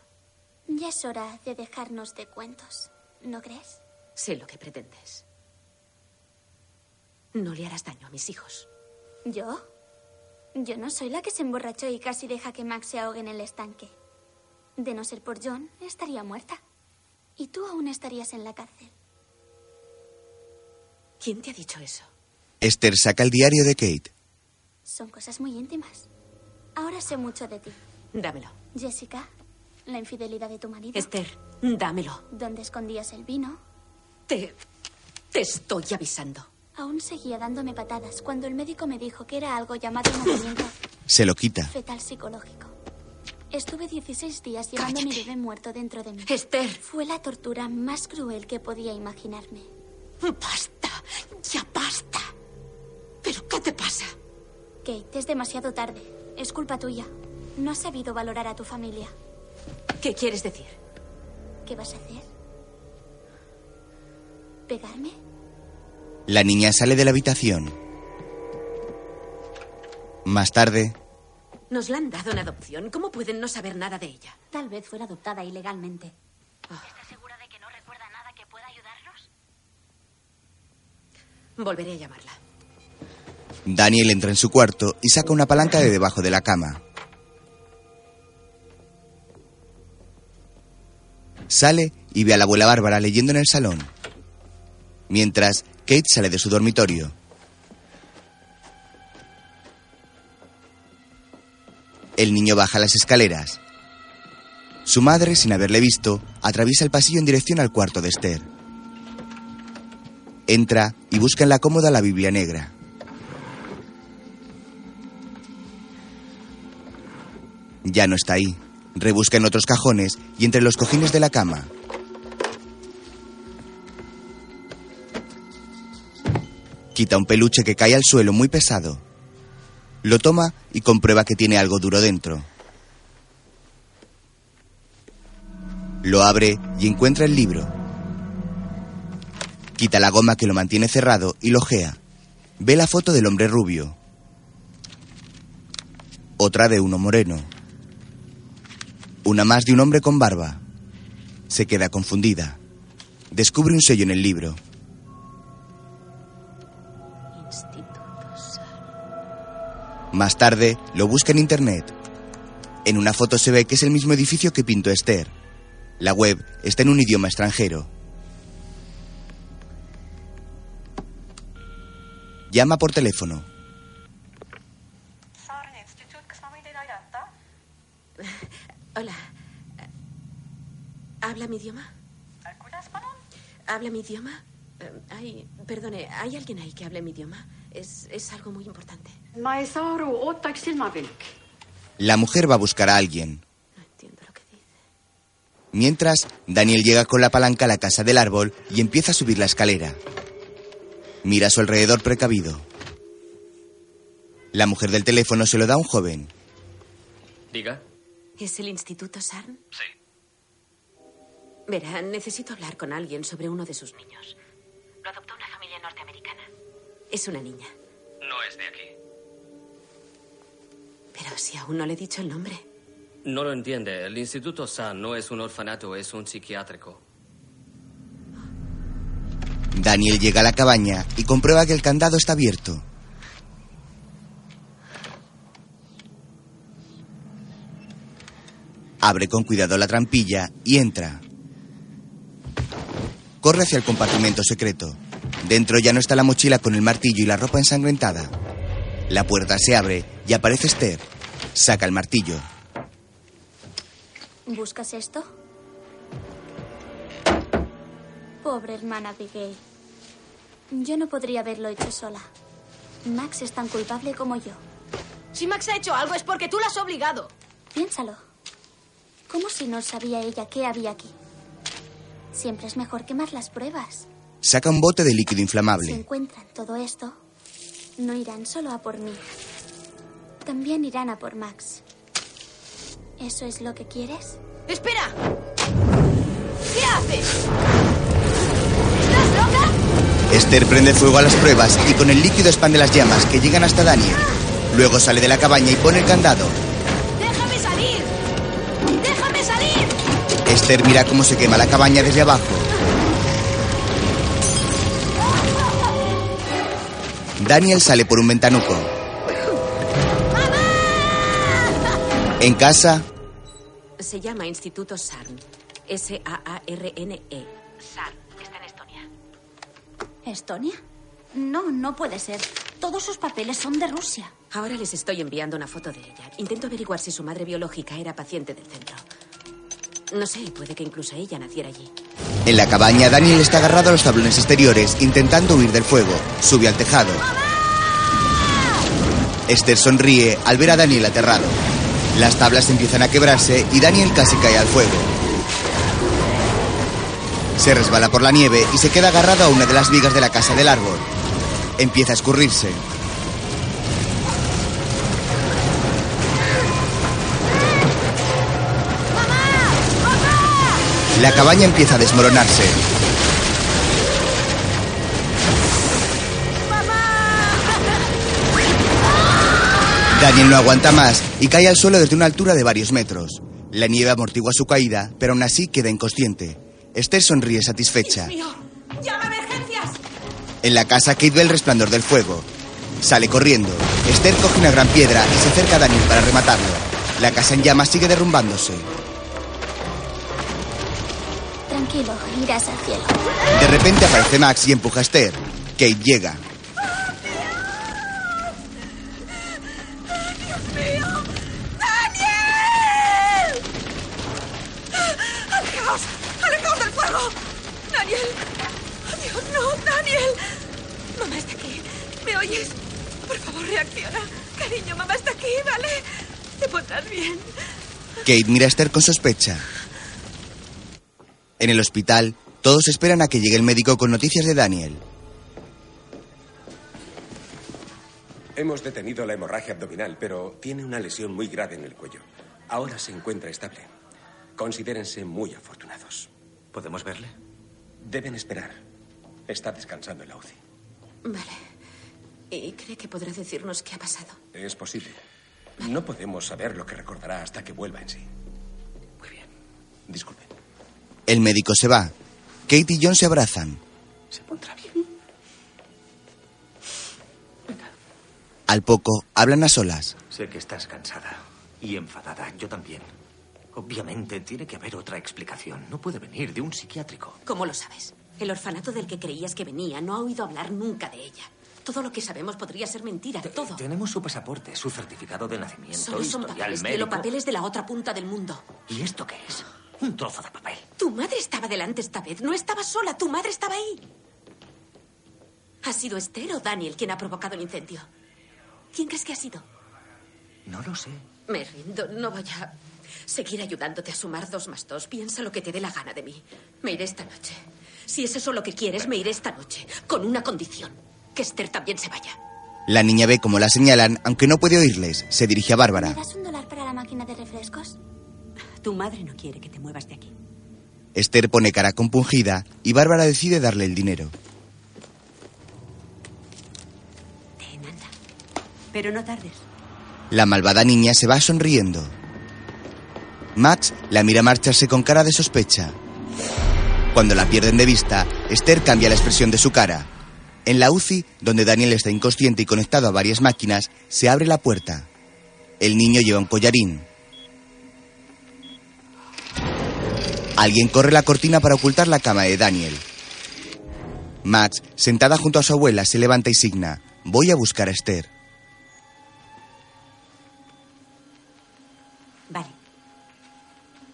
Ya es hora de dejarnos de cuentos. ¿No crees? Sé lo que pretendes. No le harás daño a mis hijos. ¿Yo? Yo no soy la que se emborrachó y casi deja que Max se ahogue en el estanque. De no ser por John, estaría muerta. Y tú aún estarías en la cárcel. ¿Quién te ha dicho eso? Esther saca el diario de Kate. Son cosas muy íntimas. Ahora sé mucho de ti. Dámelo. Jessica, la infidelidad de tu marido. Esther, dámelo. ¿Dónde escondías el vino? Te. Te estoy avisando. Aún seguía dándome patadas cuando el médico me dijo que era algo llamado movimiento Se lo quita. fetal psicológico. Estuve 16 días llevando a mi bebé muerto dentro de mí. Esther. Fue la tortura más cruel que podía imaginarme. Basta. Ya basta. ¿Pero qué te pasa? Kate, es demasiado tarde. Es culpa tuya. No has sabido valorar a tu familia. ¿Qué quieres decir? ¿Qué vas a hacer? ¿Pegarme? La niña sale de la habitación. Más tarde, Nos la han dado en adopción. ¿Cómo pueden no saber nada de ella? Tal vez fuera adoptada ilegalmente. ¿Estás segura de que no recuerda nada que pueda ayudarnos? Volveré a llamarla. Daniel entra en su cuarto y saca una palanca de debajo de la cama. Sale y ve a la abuela Bárbara leyendo en el salón. Mientras, Kate sale de su dormitorio. El niño baja las escaleras. Su madre, sin haberle visto, atraviesa el pasillo en dirección al cuarto de Esther. Entra y busca en la cómoda la Biblia negra. Ya no está ahí. Rebusca en otros cajones y entre los cojines de la cama. Quita un peluche que cae al suelo muy pesado. Lo toma y comprueba que tiene algo duro dentro. Lo abre y encuentra el libro. Quita la goma que lo mantiene cerrado y lo ojea. Ve la foto del hombre rubio. Otra de uno moreno. Una más de un hombre con barba. Se queda confundida. Descubre un sello en el libro. Más tarde lo busca en internet. En una foto se ve que es el mismo edificio que pintó Esther. La web está en un idioma extranjero. llama por teléfono. Hola. ¿Habla mi idioma? ¿Habla mi idioma? Eh, Ay, perdone, ¿hay alguien ahí que hable mi idioma? Es, es algo muy importante. La mujer va a buscar a alguien. Mientras, Daniel llega con la palanca a la casa del árbol y empieza a subir la escalera. Mira a su alrededor precavido. La mujer del teléfono se lo da a un joven. Diga. ¿Es el Instituto SARN? Sí. Verá, necesito hablar con alguien sobre uno de sus niños. Lo adoptó una familia norteamericana. Es una niña. No es de aquí. Pero si aún no le he dicho el nombre. No lo entiende. El Instituto SAN no es un orfanato, es un psiquiátrico. Daniel llega a la cabaña y comprueba que el candado está abierto. Abre con cuidado la trampilla y entra. Corre hacia el compartimento secreto. Dentro ya no está la mochila con el martillo y la ropa ensangrentada. La puerta se abre y aparece Esther. Saca el martillo. ¿Buscas esto? Pobre hermana Abigail. Yo no podría haberlo hecho sola. Max es tan culpable como yo. Si Max ha hecho algo es porque tú lo has obligado. Piénsalo. ¿Cómo si no sabía ella qué había aquí? Siempre es mejor quemar las pruebas. Saca un bote de líquido Si inflamable. encuentran todo esto, no irán solo a por mí. También irán a por Max. ¿Eso es lo que quieres? ¡Espera! ¿Qué haces? ¿Estás loca? Esther prende fuego a las pruebas y con el líquido expande las llamas que llegan hasta Daniel. Luego sale de la cabaña y pone el candado. Esther mira cómo se quema la cabaña desde abajo. Daniel sale por un ventanuco. En casa, Se llama Instituto SARN. S-A-A-R-N-E. SARN. Está en Estonia. ¿Estonia? No, no puede ser. Todos sus papeles son de Rusia. Ahora les estoy enviando una foto de ella. Intento averiguar si su madre biológica era paciente del centro. No sé, puede que incluso ella naciera allí. en la cabaña, Daniel está agarrado a los tablones exteriores intentando huir del fuego. Sube al tejado. Esther sonríe al ver a Daniel aterrado. Las tablas empiezan a quebrarse y Daniel casi cae al fuego. Se resbala por la nieve y se queda agarrado a una de las vigas de la casa del árbol. Empieza a escurrirse. La cabaña empieza a desmoronarse. Daniel no aguanta más y cae al suelo desde una altura de varios metros. La nieve amortigua su caída, pero aún así queda inconsciente. Esther sonríe satisfecha. ¡Mío! ¡Llama a emergencias! En la casa, Kate ve el resplandor del fuego. Sale corriendo. Esther coge una gran piedra y se acerca a Daniel para rematarlo. La casa en llamas sigue derrumbándose. Tranquilo, irás al cielo. De repente aparece Max y empuja a Esther. Kate llega. ¡Mío! ¡Daniel! ¡Alejaos! ¡Alejaos del fuego! ¡Daniel! ¡Dios, no! ¡Daniel! Mamá está aquí. ¿Me oyes? Por favor, reacciona. Cariño, mamá está aquí, ¿vale? Te pondrás bien. Kate mira a Esther con sospecha. En el hospital, todos esperan a que llegue el médico con noticias de Daniel. Hemos detenido la hemorragia abdominal, pero tiene una lesión muy grave en el cuello. Ahora se encuentra estable. Considérense muy afortunados. ¿Podemos verle? Deben esperar. Está descansando en la UCI. Vale. ¿Y cree que podrá decirnos qué ha pasado? Es posible. No podemos saber lo que recordará hasta que vuelva en sí. Muy bien. Disculpen. El médico se va. Kate y John se abrazan. Se pondrá bien. Al poco, hablan a solas. Sé que estás cansada y enfadada. Yo también. Obviamente tiene que haber otra explicación. No puede venir de un psiquiátrico. ¿Cómo lo sabes? El orfanato del que creías que venía no ha oído hablar nunca de ella. Todo lo que sabemos podría ser mentira, todo. Tenemos su pasaporte, su certificado de nacimiento, Solo son papeles, médico. cielo, papeles de la otra punta del mundo. ¿Y esto qué es? Un trozo de papel. Tu madre estaba delante esta vez. No estaba sola. Tu madre estaba ahí. ¿Ha sido Esther o Daniel quien ha provocado el incendio? ¿Quién crees que ha sido? No lo sé. Me rindo. No voy a seguir ayudándote a sumar dos más dos. Piensa lo que te dé la gana de mí. Me iré esta noche. Si es eso lo que quieres, me iré esta noche. Con una condición. Que Esther también se vaya. La niña ve cómo la señalan, aunque no puede oírles. Se dirige a ¿Me Bárbara. das un dólar para la máquina de refrescos? Tu madre no quiere que te muevas de aquí. Esther pone cara compungida y Bárbara decide darle el dinero. Ten, anda. Pero no tardes. La malvada niña se va sonriendo. Max la mira marcharse con cara de sospecha. Cuando la pierden de vista, Esther cambia la expresión de su cara. En la UCI, donde Daniel está inconsciente y conectado a varias máquinas, se abre la puerta. El niño lleva un collarín. Alguien corre la cortina para ocultar la cama de Daniel. Max, sentada junto a su abuela, se levanta y signa. Voy a buscar a Esther. Vale.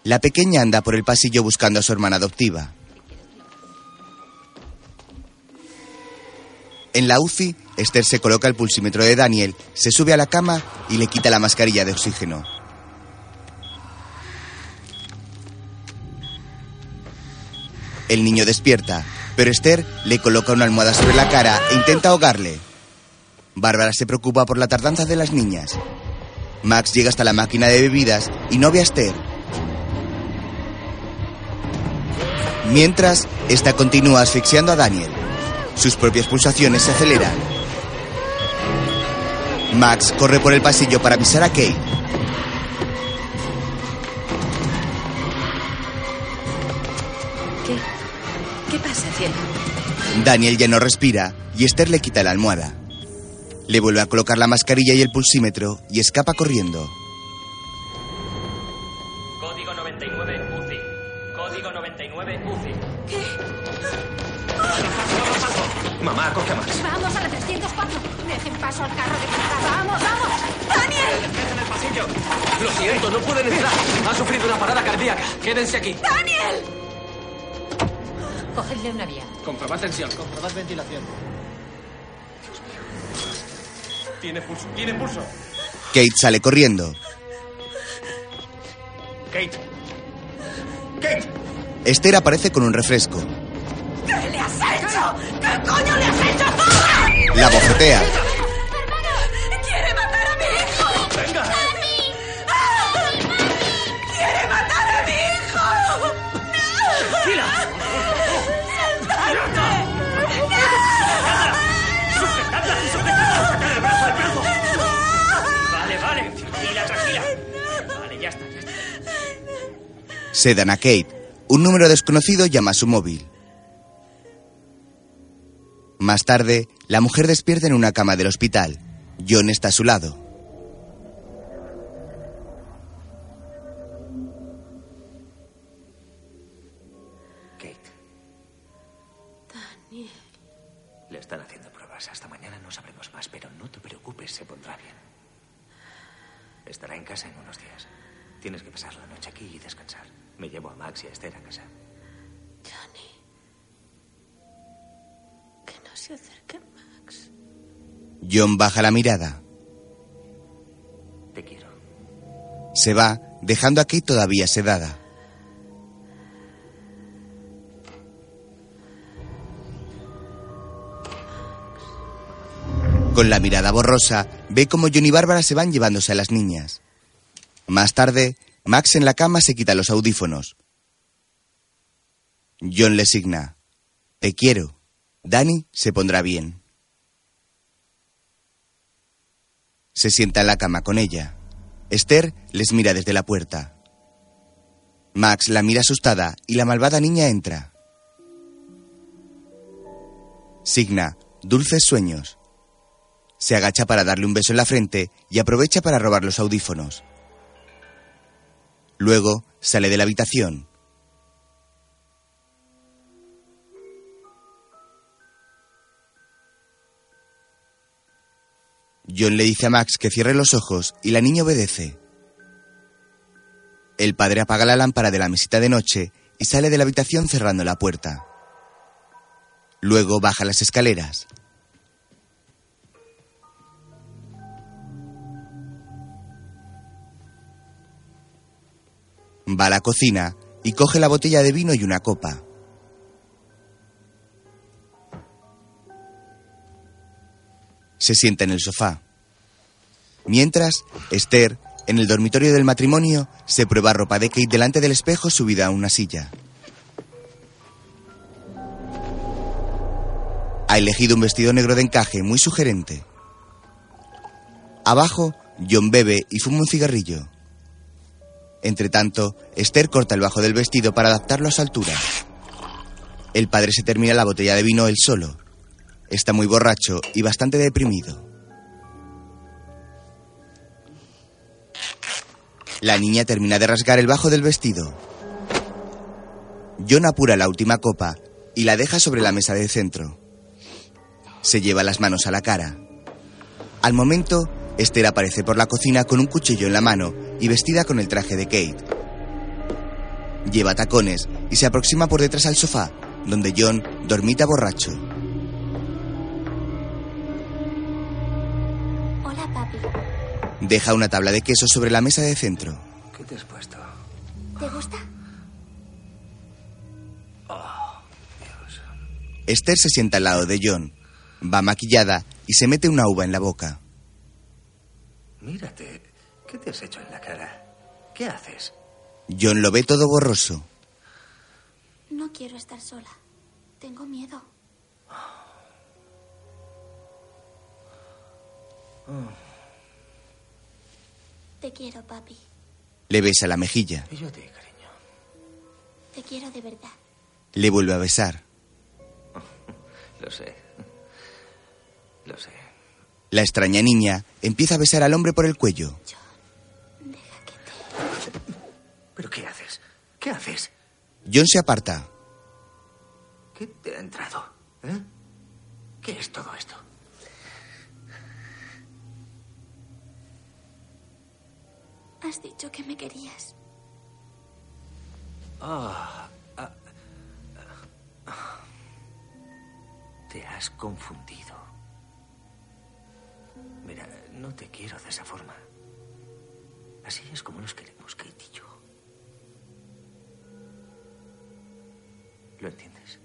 La pequeña anda por el pasillo buscando a su hermana adoptiva. En la UCI, Esther se coloca el pulsímetro de Daniel, se sube a la cama y le quita la mascarilla de oxígeno. El niño despierta, pero Esther le coloca una almohada sobre la cara e intenta ahogarle. Bárbara se preocupa por la tardanza de las niñas. Max llega hasta la máquina de bebidas y no ve a Esther. Mientras, esta continúa asfixiando a Daniel. Sus propias pulsaciones se aceleran. Max corre por el pasillo para avisar a Kate. Daniel ya no respira y Esther le quita la almohada. Le vuelve a colocar la mascarilla y el pulsímetro y escapa corriendo. Código 99 UCI. Código 99 UCI. Mamá, coge Max. Vamos a la 304. Dejen paso al carro de carga. Vamos, vamos. ¡Daniel! en el pasillo! Lo siento, no pueden entrar. Ha sufrido una parada cardíaca. Quédense aquí. ¡Daniel! Cogedle una vía. Comprobad tensión. Comprobad ventilación. Tiene pulso. Tiene pulso. Kate sale corriendo. Kate. Kate. Esther aparece con un refresco. ¿Qué le has hecho? ¿Qué coño le has hecho? ¡Ah! La bofetea. Se dan a Kate. Un número desconocido llama a su móvil. Más tarde, la mujer despierta en una cama del hospital. John está a su lado. Me llevo a Max y a Esther a casa. Johnny. Que no se acerque Max. John baja la mirada. Te quiero. Se va, dejando a Kate todavía sedada. Con la mirada borrosa, ve cómo John y Bárbara se van llevándose a las niñas. Más tarde, Max en la cama se quita los audífonos. John le signa. Te quiero. Danny se pondrá bien. Se sienta en la cama con ella. Esther les mira desde la puerta. Max la mira asustada y la malvada niña entra. Signa, dulces sueños. Se agacha para darle un beso en la frente y aprovecha para robar los audífonos. Luego sale de la habitación. John le dice a Max que cierre los ojos y la niña obedece. El padre apaga la lámpara de la mesita de noche y sale de la habitación cerrando la puerta. Luego baja las escaleras. Va a la cocina y coge la botella de vino y una copa. Se sienta en el sofá. Mientras, Esther, en el dormitorio del matrimonio, se prueba ropa de Kate delante del espejo subida a una silla. Ha elegido un vestido negro de encaje muy sugerente. Abajo, John bebe y fuma un cigarrillo. Entre tanto, Esther corta el bajo del vestido para adaptarlo a su altura. El padre se termina la botella de vino él solo. Está muy borracho y bastante deprimido. La niña termina de rasgar el bajo del vestido. John apura la última copa y la deja sobre la mesa del centro. Se lleva las manos a la cara. Al momento, Esther aparece por la cocina con un cuchillo en la mano y vestida con el traje de Kate. Lleva tacones y se aproxima por detrás al sofá, donde John dormita borracho. Hola, papi. Deja una tabla de queso sobre la mesa de centro. ¿Qué te has puesto? ¿Te gusta? Esther se sienta al lado de John. Va maquillada y se mete una uva en la boca. Mírate. ¿Qué te has hecho en la cara? ¿Qué haces? John lo ve todo borroso. No quiero estar sola. Tengo miedo. Te quiero, papi. Le besa la mejilla. Y yo ti, cariño. Te quiero de verdad. Le vuelve a besar. Lo sé. Lo sé. La extraña niña empieza a besar al hombre por el cuello. ¿Pero qué haces? ¿Qué haces? John se aparta. ¿Qué te ha entrado? ¿Eh? ¿Qué es todo esto? Has dicho que me querías. Ah, ah, ah. Te has confundido. Mira, no te quiero de esa forma. Así es como nos queremos, Kate y yo. ¿Lo entiendes?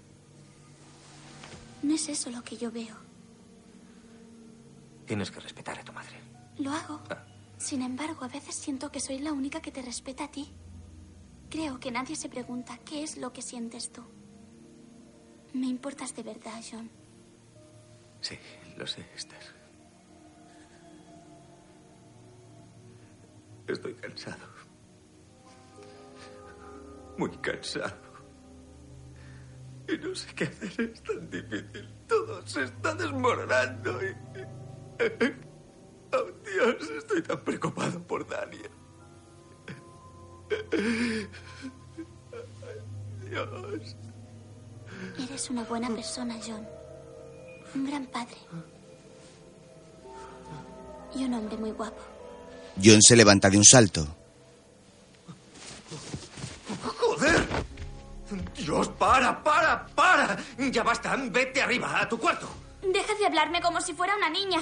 No es eso lo que yo veo. Tienes que respetar a tu madre. Lo hago. Sin embargo, a veces siento que soy la única que te respeta a ti. Creo que nadie se pregunta qué es lo que sientes tú. Me importas de verdad, John. Sí, lo sé, Esther. Estoy cansado. Muy cansado. Y no sé qué hacer, es tan difícil. Todo se está desmoronando y... Oh, Dios, estoy tan preocupado por Daniel. Dios. Eres una buena persona, John. Un gran padre. Y un hombre muy guapo. John se levanta de un salto. ¡Joder! Dios, para, para, para. Ya basta, vete arriba, a tu cuarto. Deja de hablarme como si fuera una niña.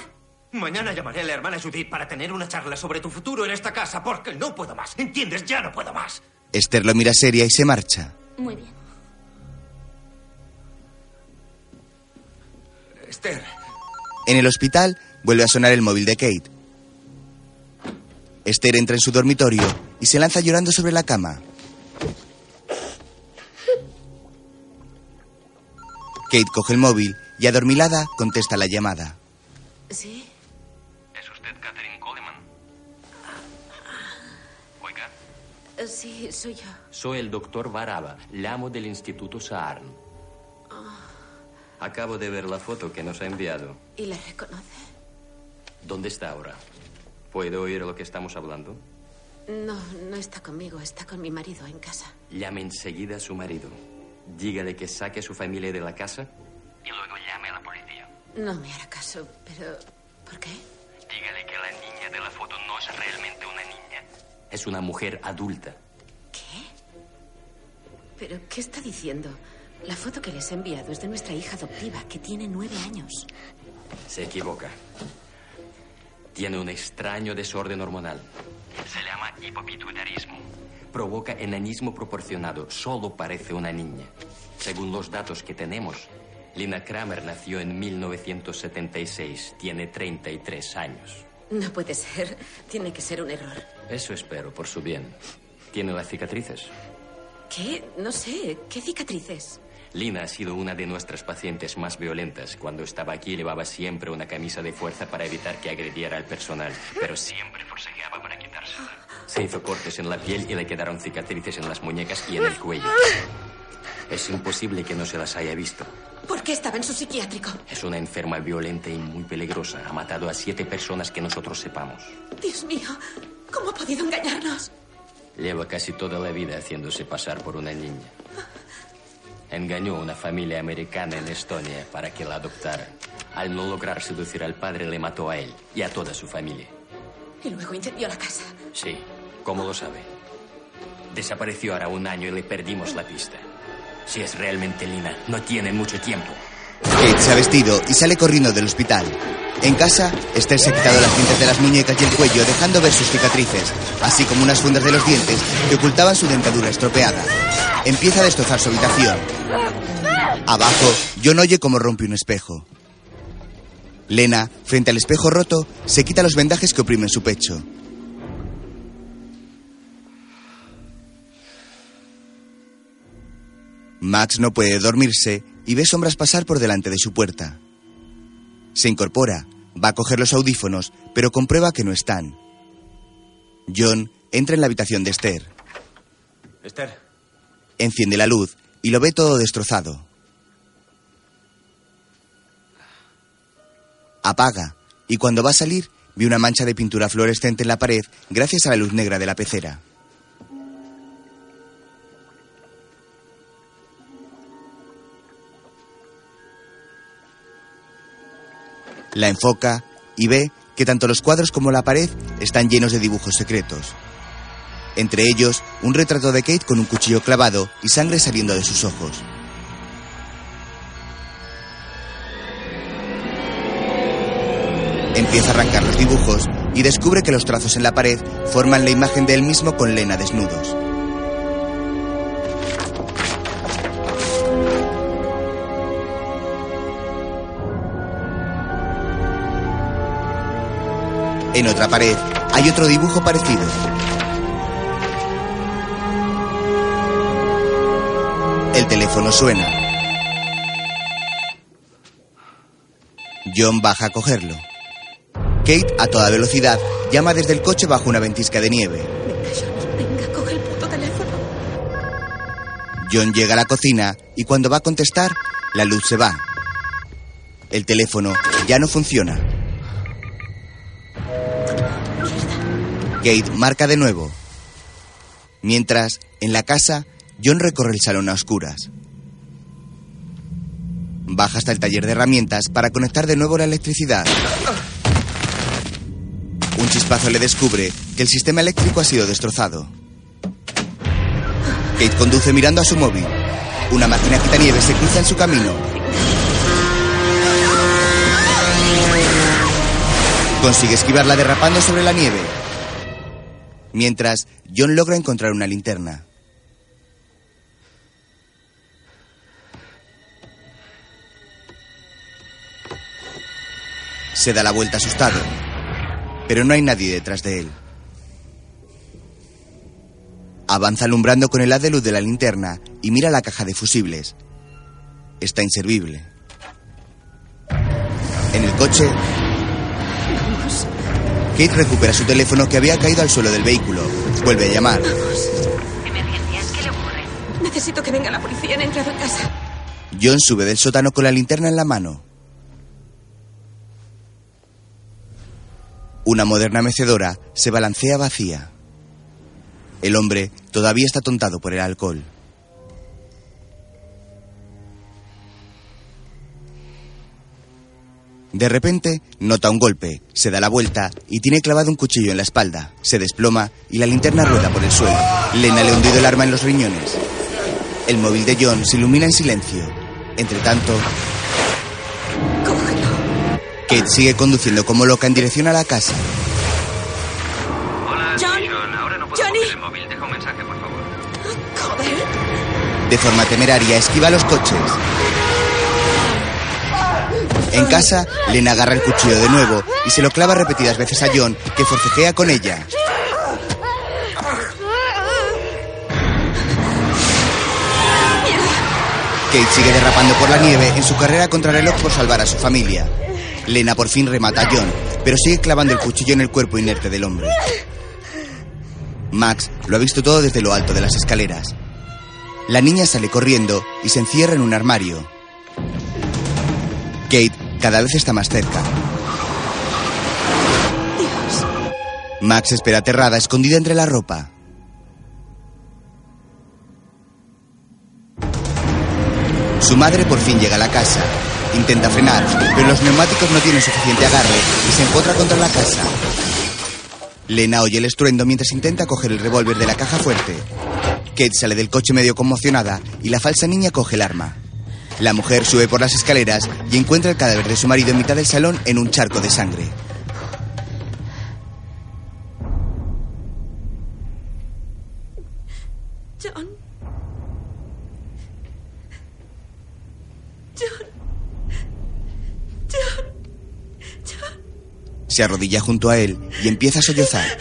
Mañana llamaré a la hermana Judith para tener una charla sobre tu futuro en esta casa, porque no puedo más. ¿Entiendes? Ya no puedo más. Esther lo mira seria y se marcha. Muy bien. Esther, En el hospital vuelve a sonar el móvil de Kate. Esther entra en su dormitorio y se lanza llorando sobre la cama. Kate coge el móvil y adormilada contesta la llamada. ¿Sí? ¿Es usted Catherine Coleman? Oiga. Sí, soy yo. Soy el doctor Baraba, el amo del Instituto Saarn. Acabo de ver la foto que nos ha enviado. ¿Y la reconoce? ¿Dónde está ahora? ¿Puede oír lo que estamos hablando? No, no está conmigo, está con mi marido en casa. Llame enseguida a su marido. Dígale que saque a su familia de la casa y luego llame a la policía. No me hará caso, pero... ¿Por qué? Dígale la foto no es realmente una niña. Es una mujer adulta. ¿Pero qué está diciendo? La foto que les he enviado es de nuestra hija adoptiva, que tiene nueve años. Se equivoca. Tiene un extraño desorden hormonal. Se llama hipopituitarismo. Provoca enanismo proporcionado. Solo parece una niña. Según los datos que tenemos, Lina Kramer nació en 1976. Tiene 33 años. No puede ser. Tiene que ser un error. Eso espero, por su bien. ¿Tiene las cicatrices? ¿Qué? No sé. ¿Qué cicatrices? Lina ha sido una de nuestras pacientes más violentas. Cuando estaba aquí llevaba siempre una camisa de fuerza para evitar que agrediera al personal, pero siempre forcejeaba para quitársela. Se hizo cortes en la piel y le quedaron cicatrices en las muñecas y en el cuello. Es imposible que no se las haya visto. ¿Por qué estaba en su psiquiátrico? Es una enferma violenta y muy peligrosa. Ha matado a siete personas que nosotros sepamos. Dios mío, ¿cómo ha podido engañarnos? Lleva casi toda la vida haciéndose pasar por una niña. Engañó a una familia americana en Estonia para que la adoptara. Al no lograr seducir al padre, le mató a él y a toda su familia. Y luego incendió la casa. Sí, ¿cómo lo sabe? Desapareció ahora un año y le perdimos la pista. Si es realmente Lina, no tiene mucho tiempo. Kate se ha vestido y sale corriendo del hospital. En casa, Esther se ha quitado las cintas de las muñecas y el cuello, dejando ver sus cicatrices, así como unas fundas de los dientes que ocultaban su dentadura estropeada. Empieza a destrozar su habitación. Abajo, John oye cómo rompe un espejo. Lena, frente al espejo roto, se quita los vendajes que oprimen su pecho. Max no puede dormirse y ve sombras pasar por delante de su puerta. Se incorpora, va a coger los audífonos, pero comprueba que no están. John entra en la habitación de Esther. Esther. Enciende la luz y lo ve todo destrozado. Apaga y cuando va a salir ve una mancha de pintura fluorescente en la pared gracias a la luz negra de la pecera. La enfoca y ve que tanto los cuadros como la pared están llenos de dibujos secretos. Entre ellos, un retrato de Kate con un cuchillo clavado y sangre saliendo de sus ojos. Empieza a arrancar los dibujos y descubre que los trazos en la pared forman la imagen de él mismo con Lena desnudos. En otra pared hay otro dibujo parecido. El teléfono suena. John baja a cogerlo. Kate, a toda velocidad, llama desde el coche bajo una ventisca de nieve. Venga, coge el puto teléfono. John llega a la cocina y cuando va a contestar, la luz se va. El teléfono ya no funciona. Kate marca de nuevo. Mientras, en la casa, John recorre el salón a oscuras. Baja hasta el taller de herramientas para conectar de nuevo la electricidad. Un chispazo le descubre que el sistema eléctrico ha sido destrozado. Kate conduce mirando a su móvil. Una máquina quitanieves se cruza en su camino. Consigue esquivarla derrapando sobre la nieve. Mientras, John logra encontrar una linterna. Se da la vuelta asustado, pero no hay nadie detrás de él. Avanza alumbrando con el haz de luz de la linterna y mira la caja de fusibles. Está inservible. En el coche. Kate recupera su teléfono que había caído al suelo del vehículo. Vuelve a llamar. ¿Emergencias? ¿Qué le ocurre? Necesito que venga la policía. Han entrado en casa. John sube del sótano con la linterna en la mano. Una moderna mecedora se balancea vacía. El hombre todavía está tontado por el alcohol. De repente, nota un golpe, se da la vuelta y tiene clavado un cuchillo en la espalda. Se desploma y la linterna rueda por el suelo. Lena le ha hundido el arma en los riñones. El móvil de John se ilumina en silencio. Entre tanto, Kate sigue conduciendo como loca en dirección a la casa. Hola, John. soy John. Ahora no puedo Johnny. el móvil. Deja un mensaje, por favor. Joder. De forma temeraria, esquiva los coches. En casa, Lena agarra el cuchillo de nuevo y se lo clava repetidas veces a John, que forcejea con ella. Kate sigue derrapando por la nieve en su carrera contra reloj por salvar a su familia. Lena por fin remata a John, pero sigue clavando el cuchillo en el cuerpo inerte del hombre. Max lo ha visto todo desde lo alto de las escaleras. La niña sale corriendo y se encierra en un armario. Kate cada vez está más cerca. Max espera aterrada, escondida entre la ropa. Su madre por fin llega a la casa. Intenta frenar, pero los neumáticos no tienen suficiente agarre y se encuentra contra la casa. Lena oye el estruendo mientras intenta coger el revólver de la caja fuerte. Kate sale del coche medio conmocionada y la falsa niña coge el arma. La mujer sube por las escaleras y encuentra el cadáver de su marido en mitad del salón en un charco de sangre. John. John. John. John. Se arrodilla junto a él y empieza a sollozar.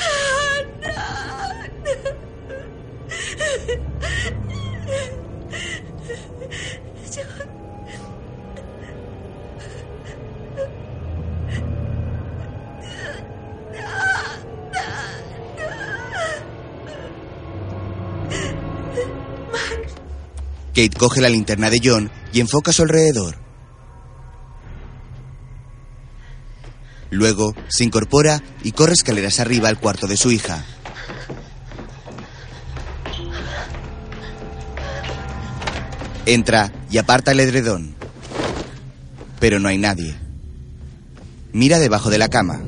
Kate coge la linterna de John y enfoca a su alrededor. Luego se incorpora y corre escaleras arriba al cuarto de su hija. Entra y aparta el edredón. Pero no hay nadie. Mira debajo de la cama.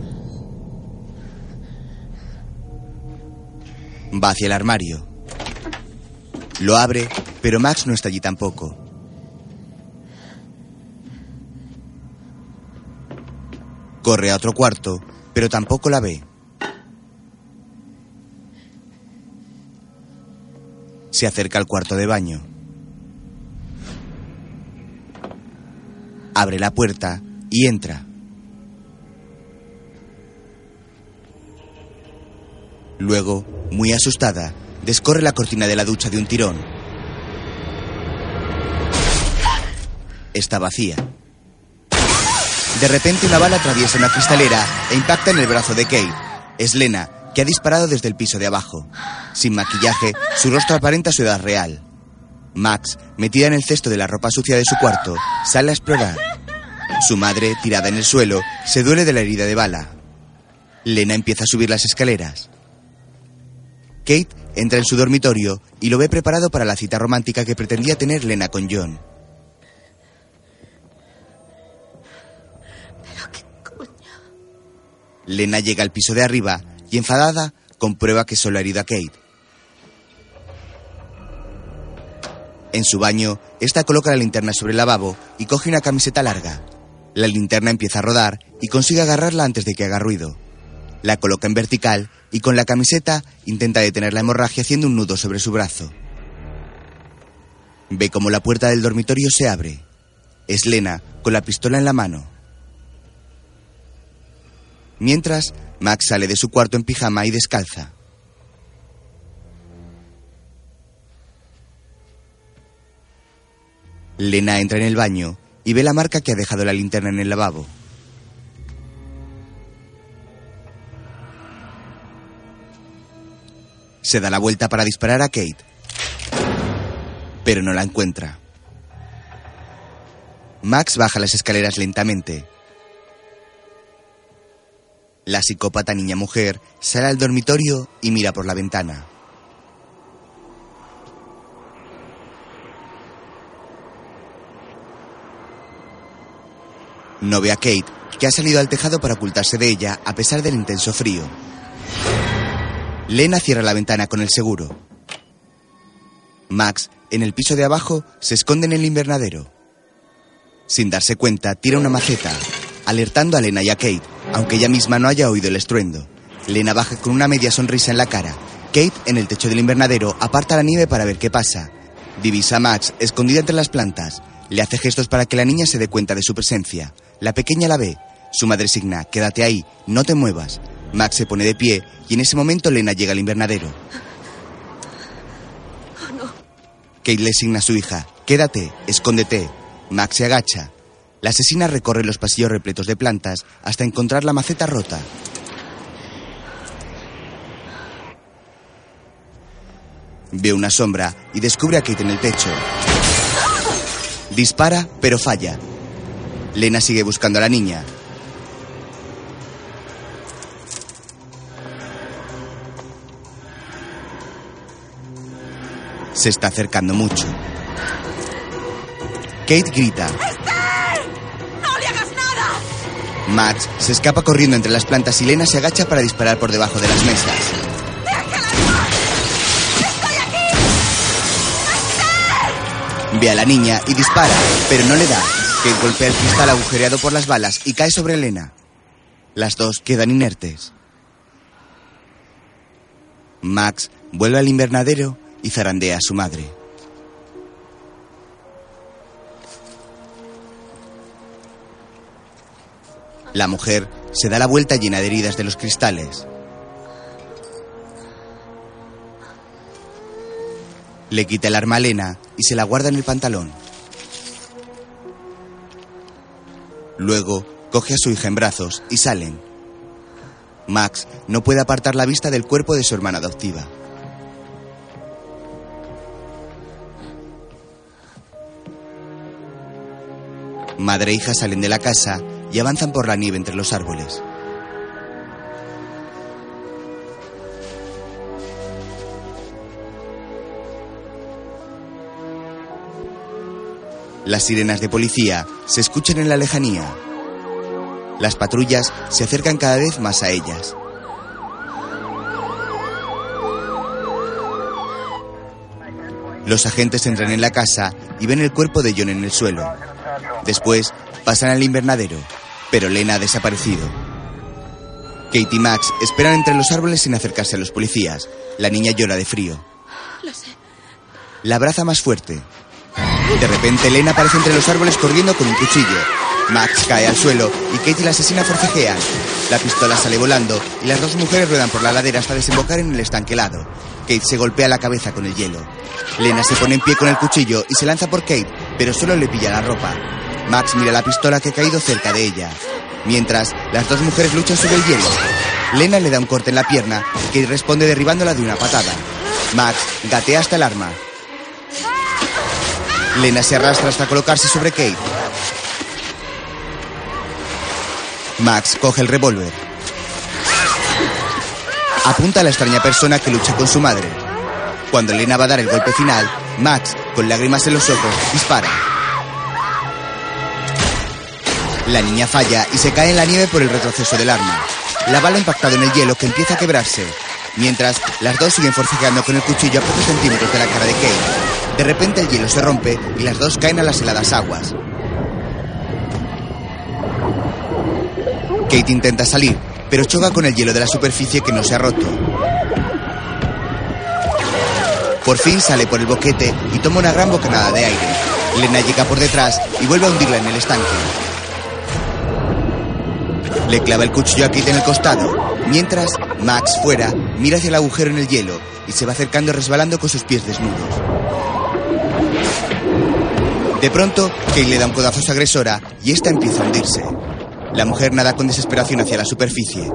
Va hacia el armario. Lo abre, pero Max no está allí tampoco. Corre a otro cuarto, pero tampoco la ve. Se acerca al cuarto de baño. Abre la puerta y entra. Luego, muy asustada, descorre la cortina de la ducha de un tirón. Está vacía. De repente una bala atraviesa una cristalera e impacta en el brazo de Kate. Es Lena, que ha disparado desde el piso de abajo. Sin maquillaje, su rostro aparenta su edad real. Max, metida en el cesto de la ropa sucia de su cuarto, sale a explorar. Su madre, tirada en el suelo, se duele de la herida de bala. Lena empieza a subir las escaleras. Kate entra en su dormitorio y lo ve preparado para la cita romántica que pretendía tener Lena con John. Lena llega al piso de arriba y enfadada comprueba que solo ha herido a Kate. En su baño, esta coloca la linterna sobre el lavabo y coge una camiseta larga. La linterna empieza a rodar y consigue agarrarla antes de que haga ruido. La coloca en vertical y con la camiseta intenta detener la hemorragia haciendo un nudo sobre su brazo. Ve como la puerta del dormitorio se abre. Es Lena con la pistola en la mano. Mientras, Max sale de su cuarto en pijama y descalza. Lena entra en el baño y ve la marca que ha dejado la linterna en el lavabo. Se da la vuelta para disparar a Kate, pero no la encuentra. Max baja las escaleras lentamente. La psicópata niña mujer sale al dormitorio y mira por la ventana. No ve a Kate, que ha salido al tejado para ocultarse de ella a pesar del intenso frío. Lena cierra la ventana con el seguro. Max, en el piso de abajo, se esconde en el invernadero. Sin darse cuenta, tira una maceta, alertando a Lena y a Kate, aunque ella misma no haya oído el estruendo. Lena baja con una media sonrisa en la cara. Kate, en el techo del invernadero, aparta la nieve para ver qué pasa. Divisa a Max, escondida entre las plantas. Le hace gestos para que la niña se dé cuenta de su presencia. La pequeña la ve. Su madre signa, quédate ahí, no te muevas. Max se pone de pie y en ese momento Lena llega al invernadero. Oh, no. Kate le signa a su hija, quédate, escóndete. Max se agacha. La asesina recorre los pasillos repletos de plantas hasta encontrar la maceta rota. Ve una sombra y descubre a Kate en el techo. Dispara, pero falla. Lena sigue buscando a la niña. Se está acercando mucho. Kate grita. ¡No le hagas nada! Max se escapa corriendo entre las plantas y Lena se agacha para disparar por debajo de las mesas. Ve a la niña y dispara, pero no le da. Kate golpea el cristal agujereado por las balas y cae sobre Lena. Las dos quedan inertes. Max vuelve al invernadero y zarandea a su madre. La mujer se da la vuelta llena de heridas de los cristales. Le quita el arma a Lena y se la guarda en el pantalón. Luego coge a su hija en brazos y salen. Max no puede apartar la vista del cuerpo de su hermana adoptiva. Madre e hija salen de la casa y avanzan por la nieve entre los árboles. Las sirenas de policía se escuchan en la lejanía. Las patrullas se acercan cada vez más a ellas. Los agentes entran en la casa y ven el cuerpo de John en el suelo. Después pasan al invernadero, pero Lena ha desaparecido. Kate y Max esperan entre los árboles sin acercarse a los policías. La niña llora de frío. Lo sé. La abraza más fuerte. De repente, Lena aparece entre los árboles corriendo con un cuchillo. Max cae al suelo y Kate y la asesina forcejean. La pistola sale volando y las dos mujeres ruedan por la ladera hasta desembocar en el estanque helado. Kate se golpea la cabeza con el hielo. Lena se pone en pie con el cuchillo y se lanza por Kate, pero solo le pilla la ropa. Max mira la pistola que ha caído cerca de ella. Mientras, las dos mujeres luchan sobre el hielo. Lena le da un corte en la pierna Kate responde derribándola de una patada. Max gatea hasta el arma. Lena se arrastra hasta colocarse sobre Kate. Max coge el revólver. Apunta a la extraña persona que lucha con su madre. Cuando Lena va a dar el golpe final, Max, con lágrimas en los ojos, dispara. La niña falla y se cae en la nieve por el retroceso del arma. La bala ha impactado en el hielo que empieza a quebrarse. Mientras, las dos siguen forcejeando con el cuchillo a pocos centímetros de la cara de Kate. De repente el hielo se rompe y las dos caen a las heladas aguas. Kate intenta salir, pero choca con el hielo de la superficie que no se ha roto. Por fin sale por el boquete y toma una gran bocanada de aire. Lena llega por detrás y vuelve a hundirla en el estanque. Le clava el cuchillo a Kate en el costado. Mientras, Max, fuera, mira hacia el agujero en el hielo y se va acercando resbalando con sus pies desnudos. De pronto, Kate le da un codazo a su agresora y esta empieza a hundirse. La mujer nada con desesperación hacia la superficie.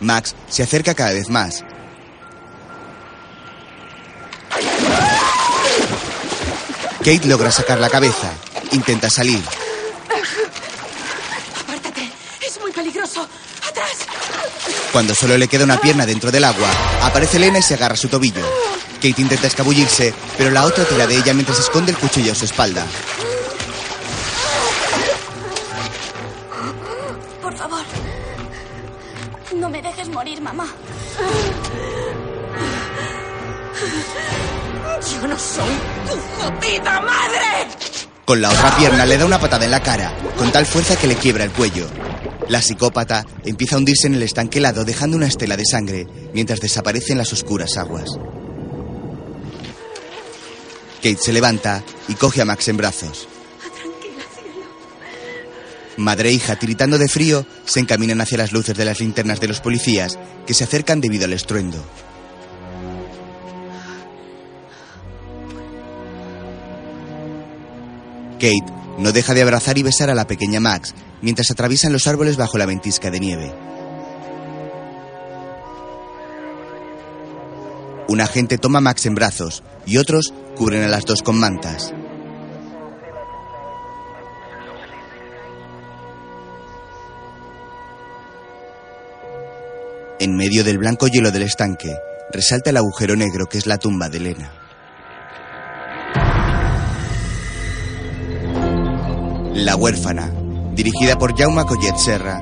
Max se acerca cada vez más. Kate logra sacar la cabeza. Intenta salir. Apártate. Es muy peligroso. Atrás. Cuando solo le queda una pierna dentro del agua, aparece Lena y se agarra a su tobillo. Kate intenta escabullirse, pero la otra tira de ella mientras esconde el cuchillo a su espalda. Por favor. No me dejes morir, mamá. Yo no soy tu jodida madre. Con la otra pierna le da una patada en la cara, con tal fuerza que le quiebra el cuello. La psicópata empieza a hundirse en el estanque helado dejando una estela de sangre mientras desaparece en las oscuras aguas. Kate se levanta y coge a Max en brazos. Madre e hija, tiritando de frío, se encaminan hacia las luces de las linternas de los policías, que se acercan debido al estruendo. Kate no deja de abrazar y besar a la pequeña Max mientras atraviesan los árboles bajo la ventisca de nieve. Un agente toma a Max en brazos y otros cubren a las dos con mantas. En medio del blanco hielo del estanque, resalta el agujero negro que es la tumba de Elena. La huérfana, dirigida por Jaume Collet Serra,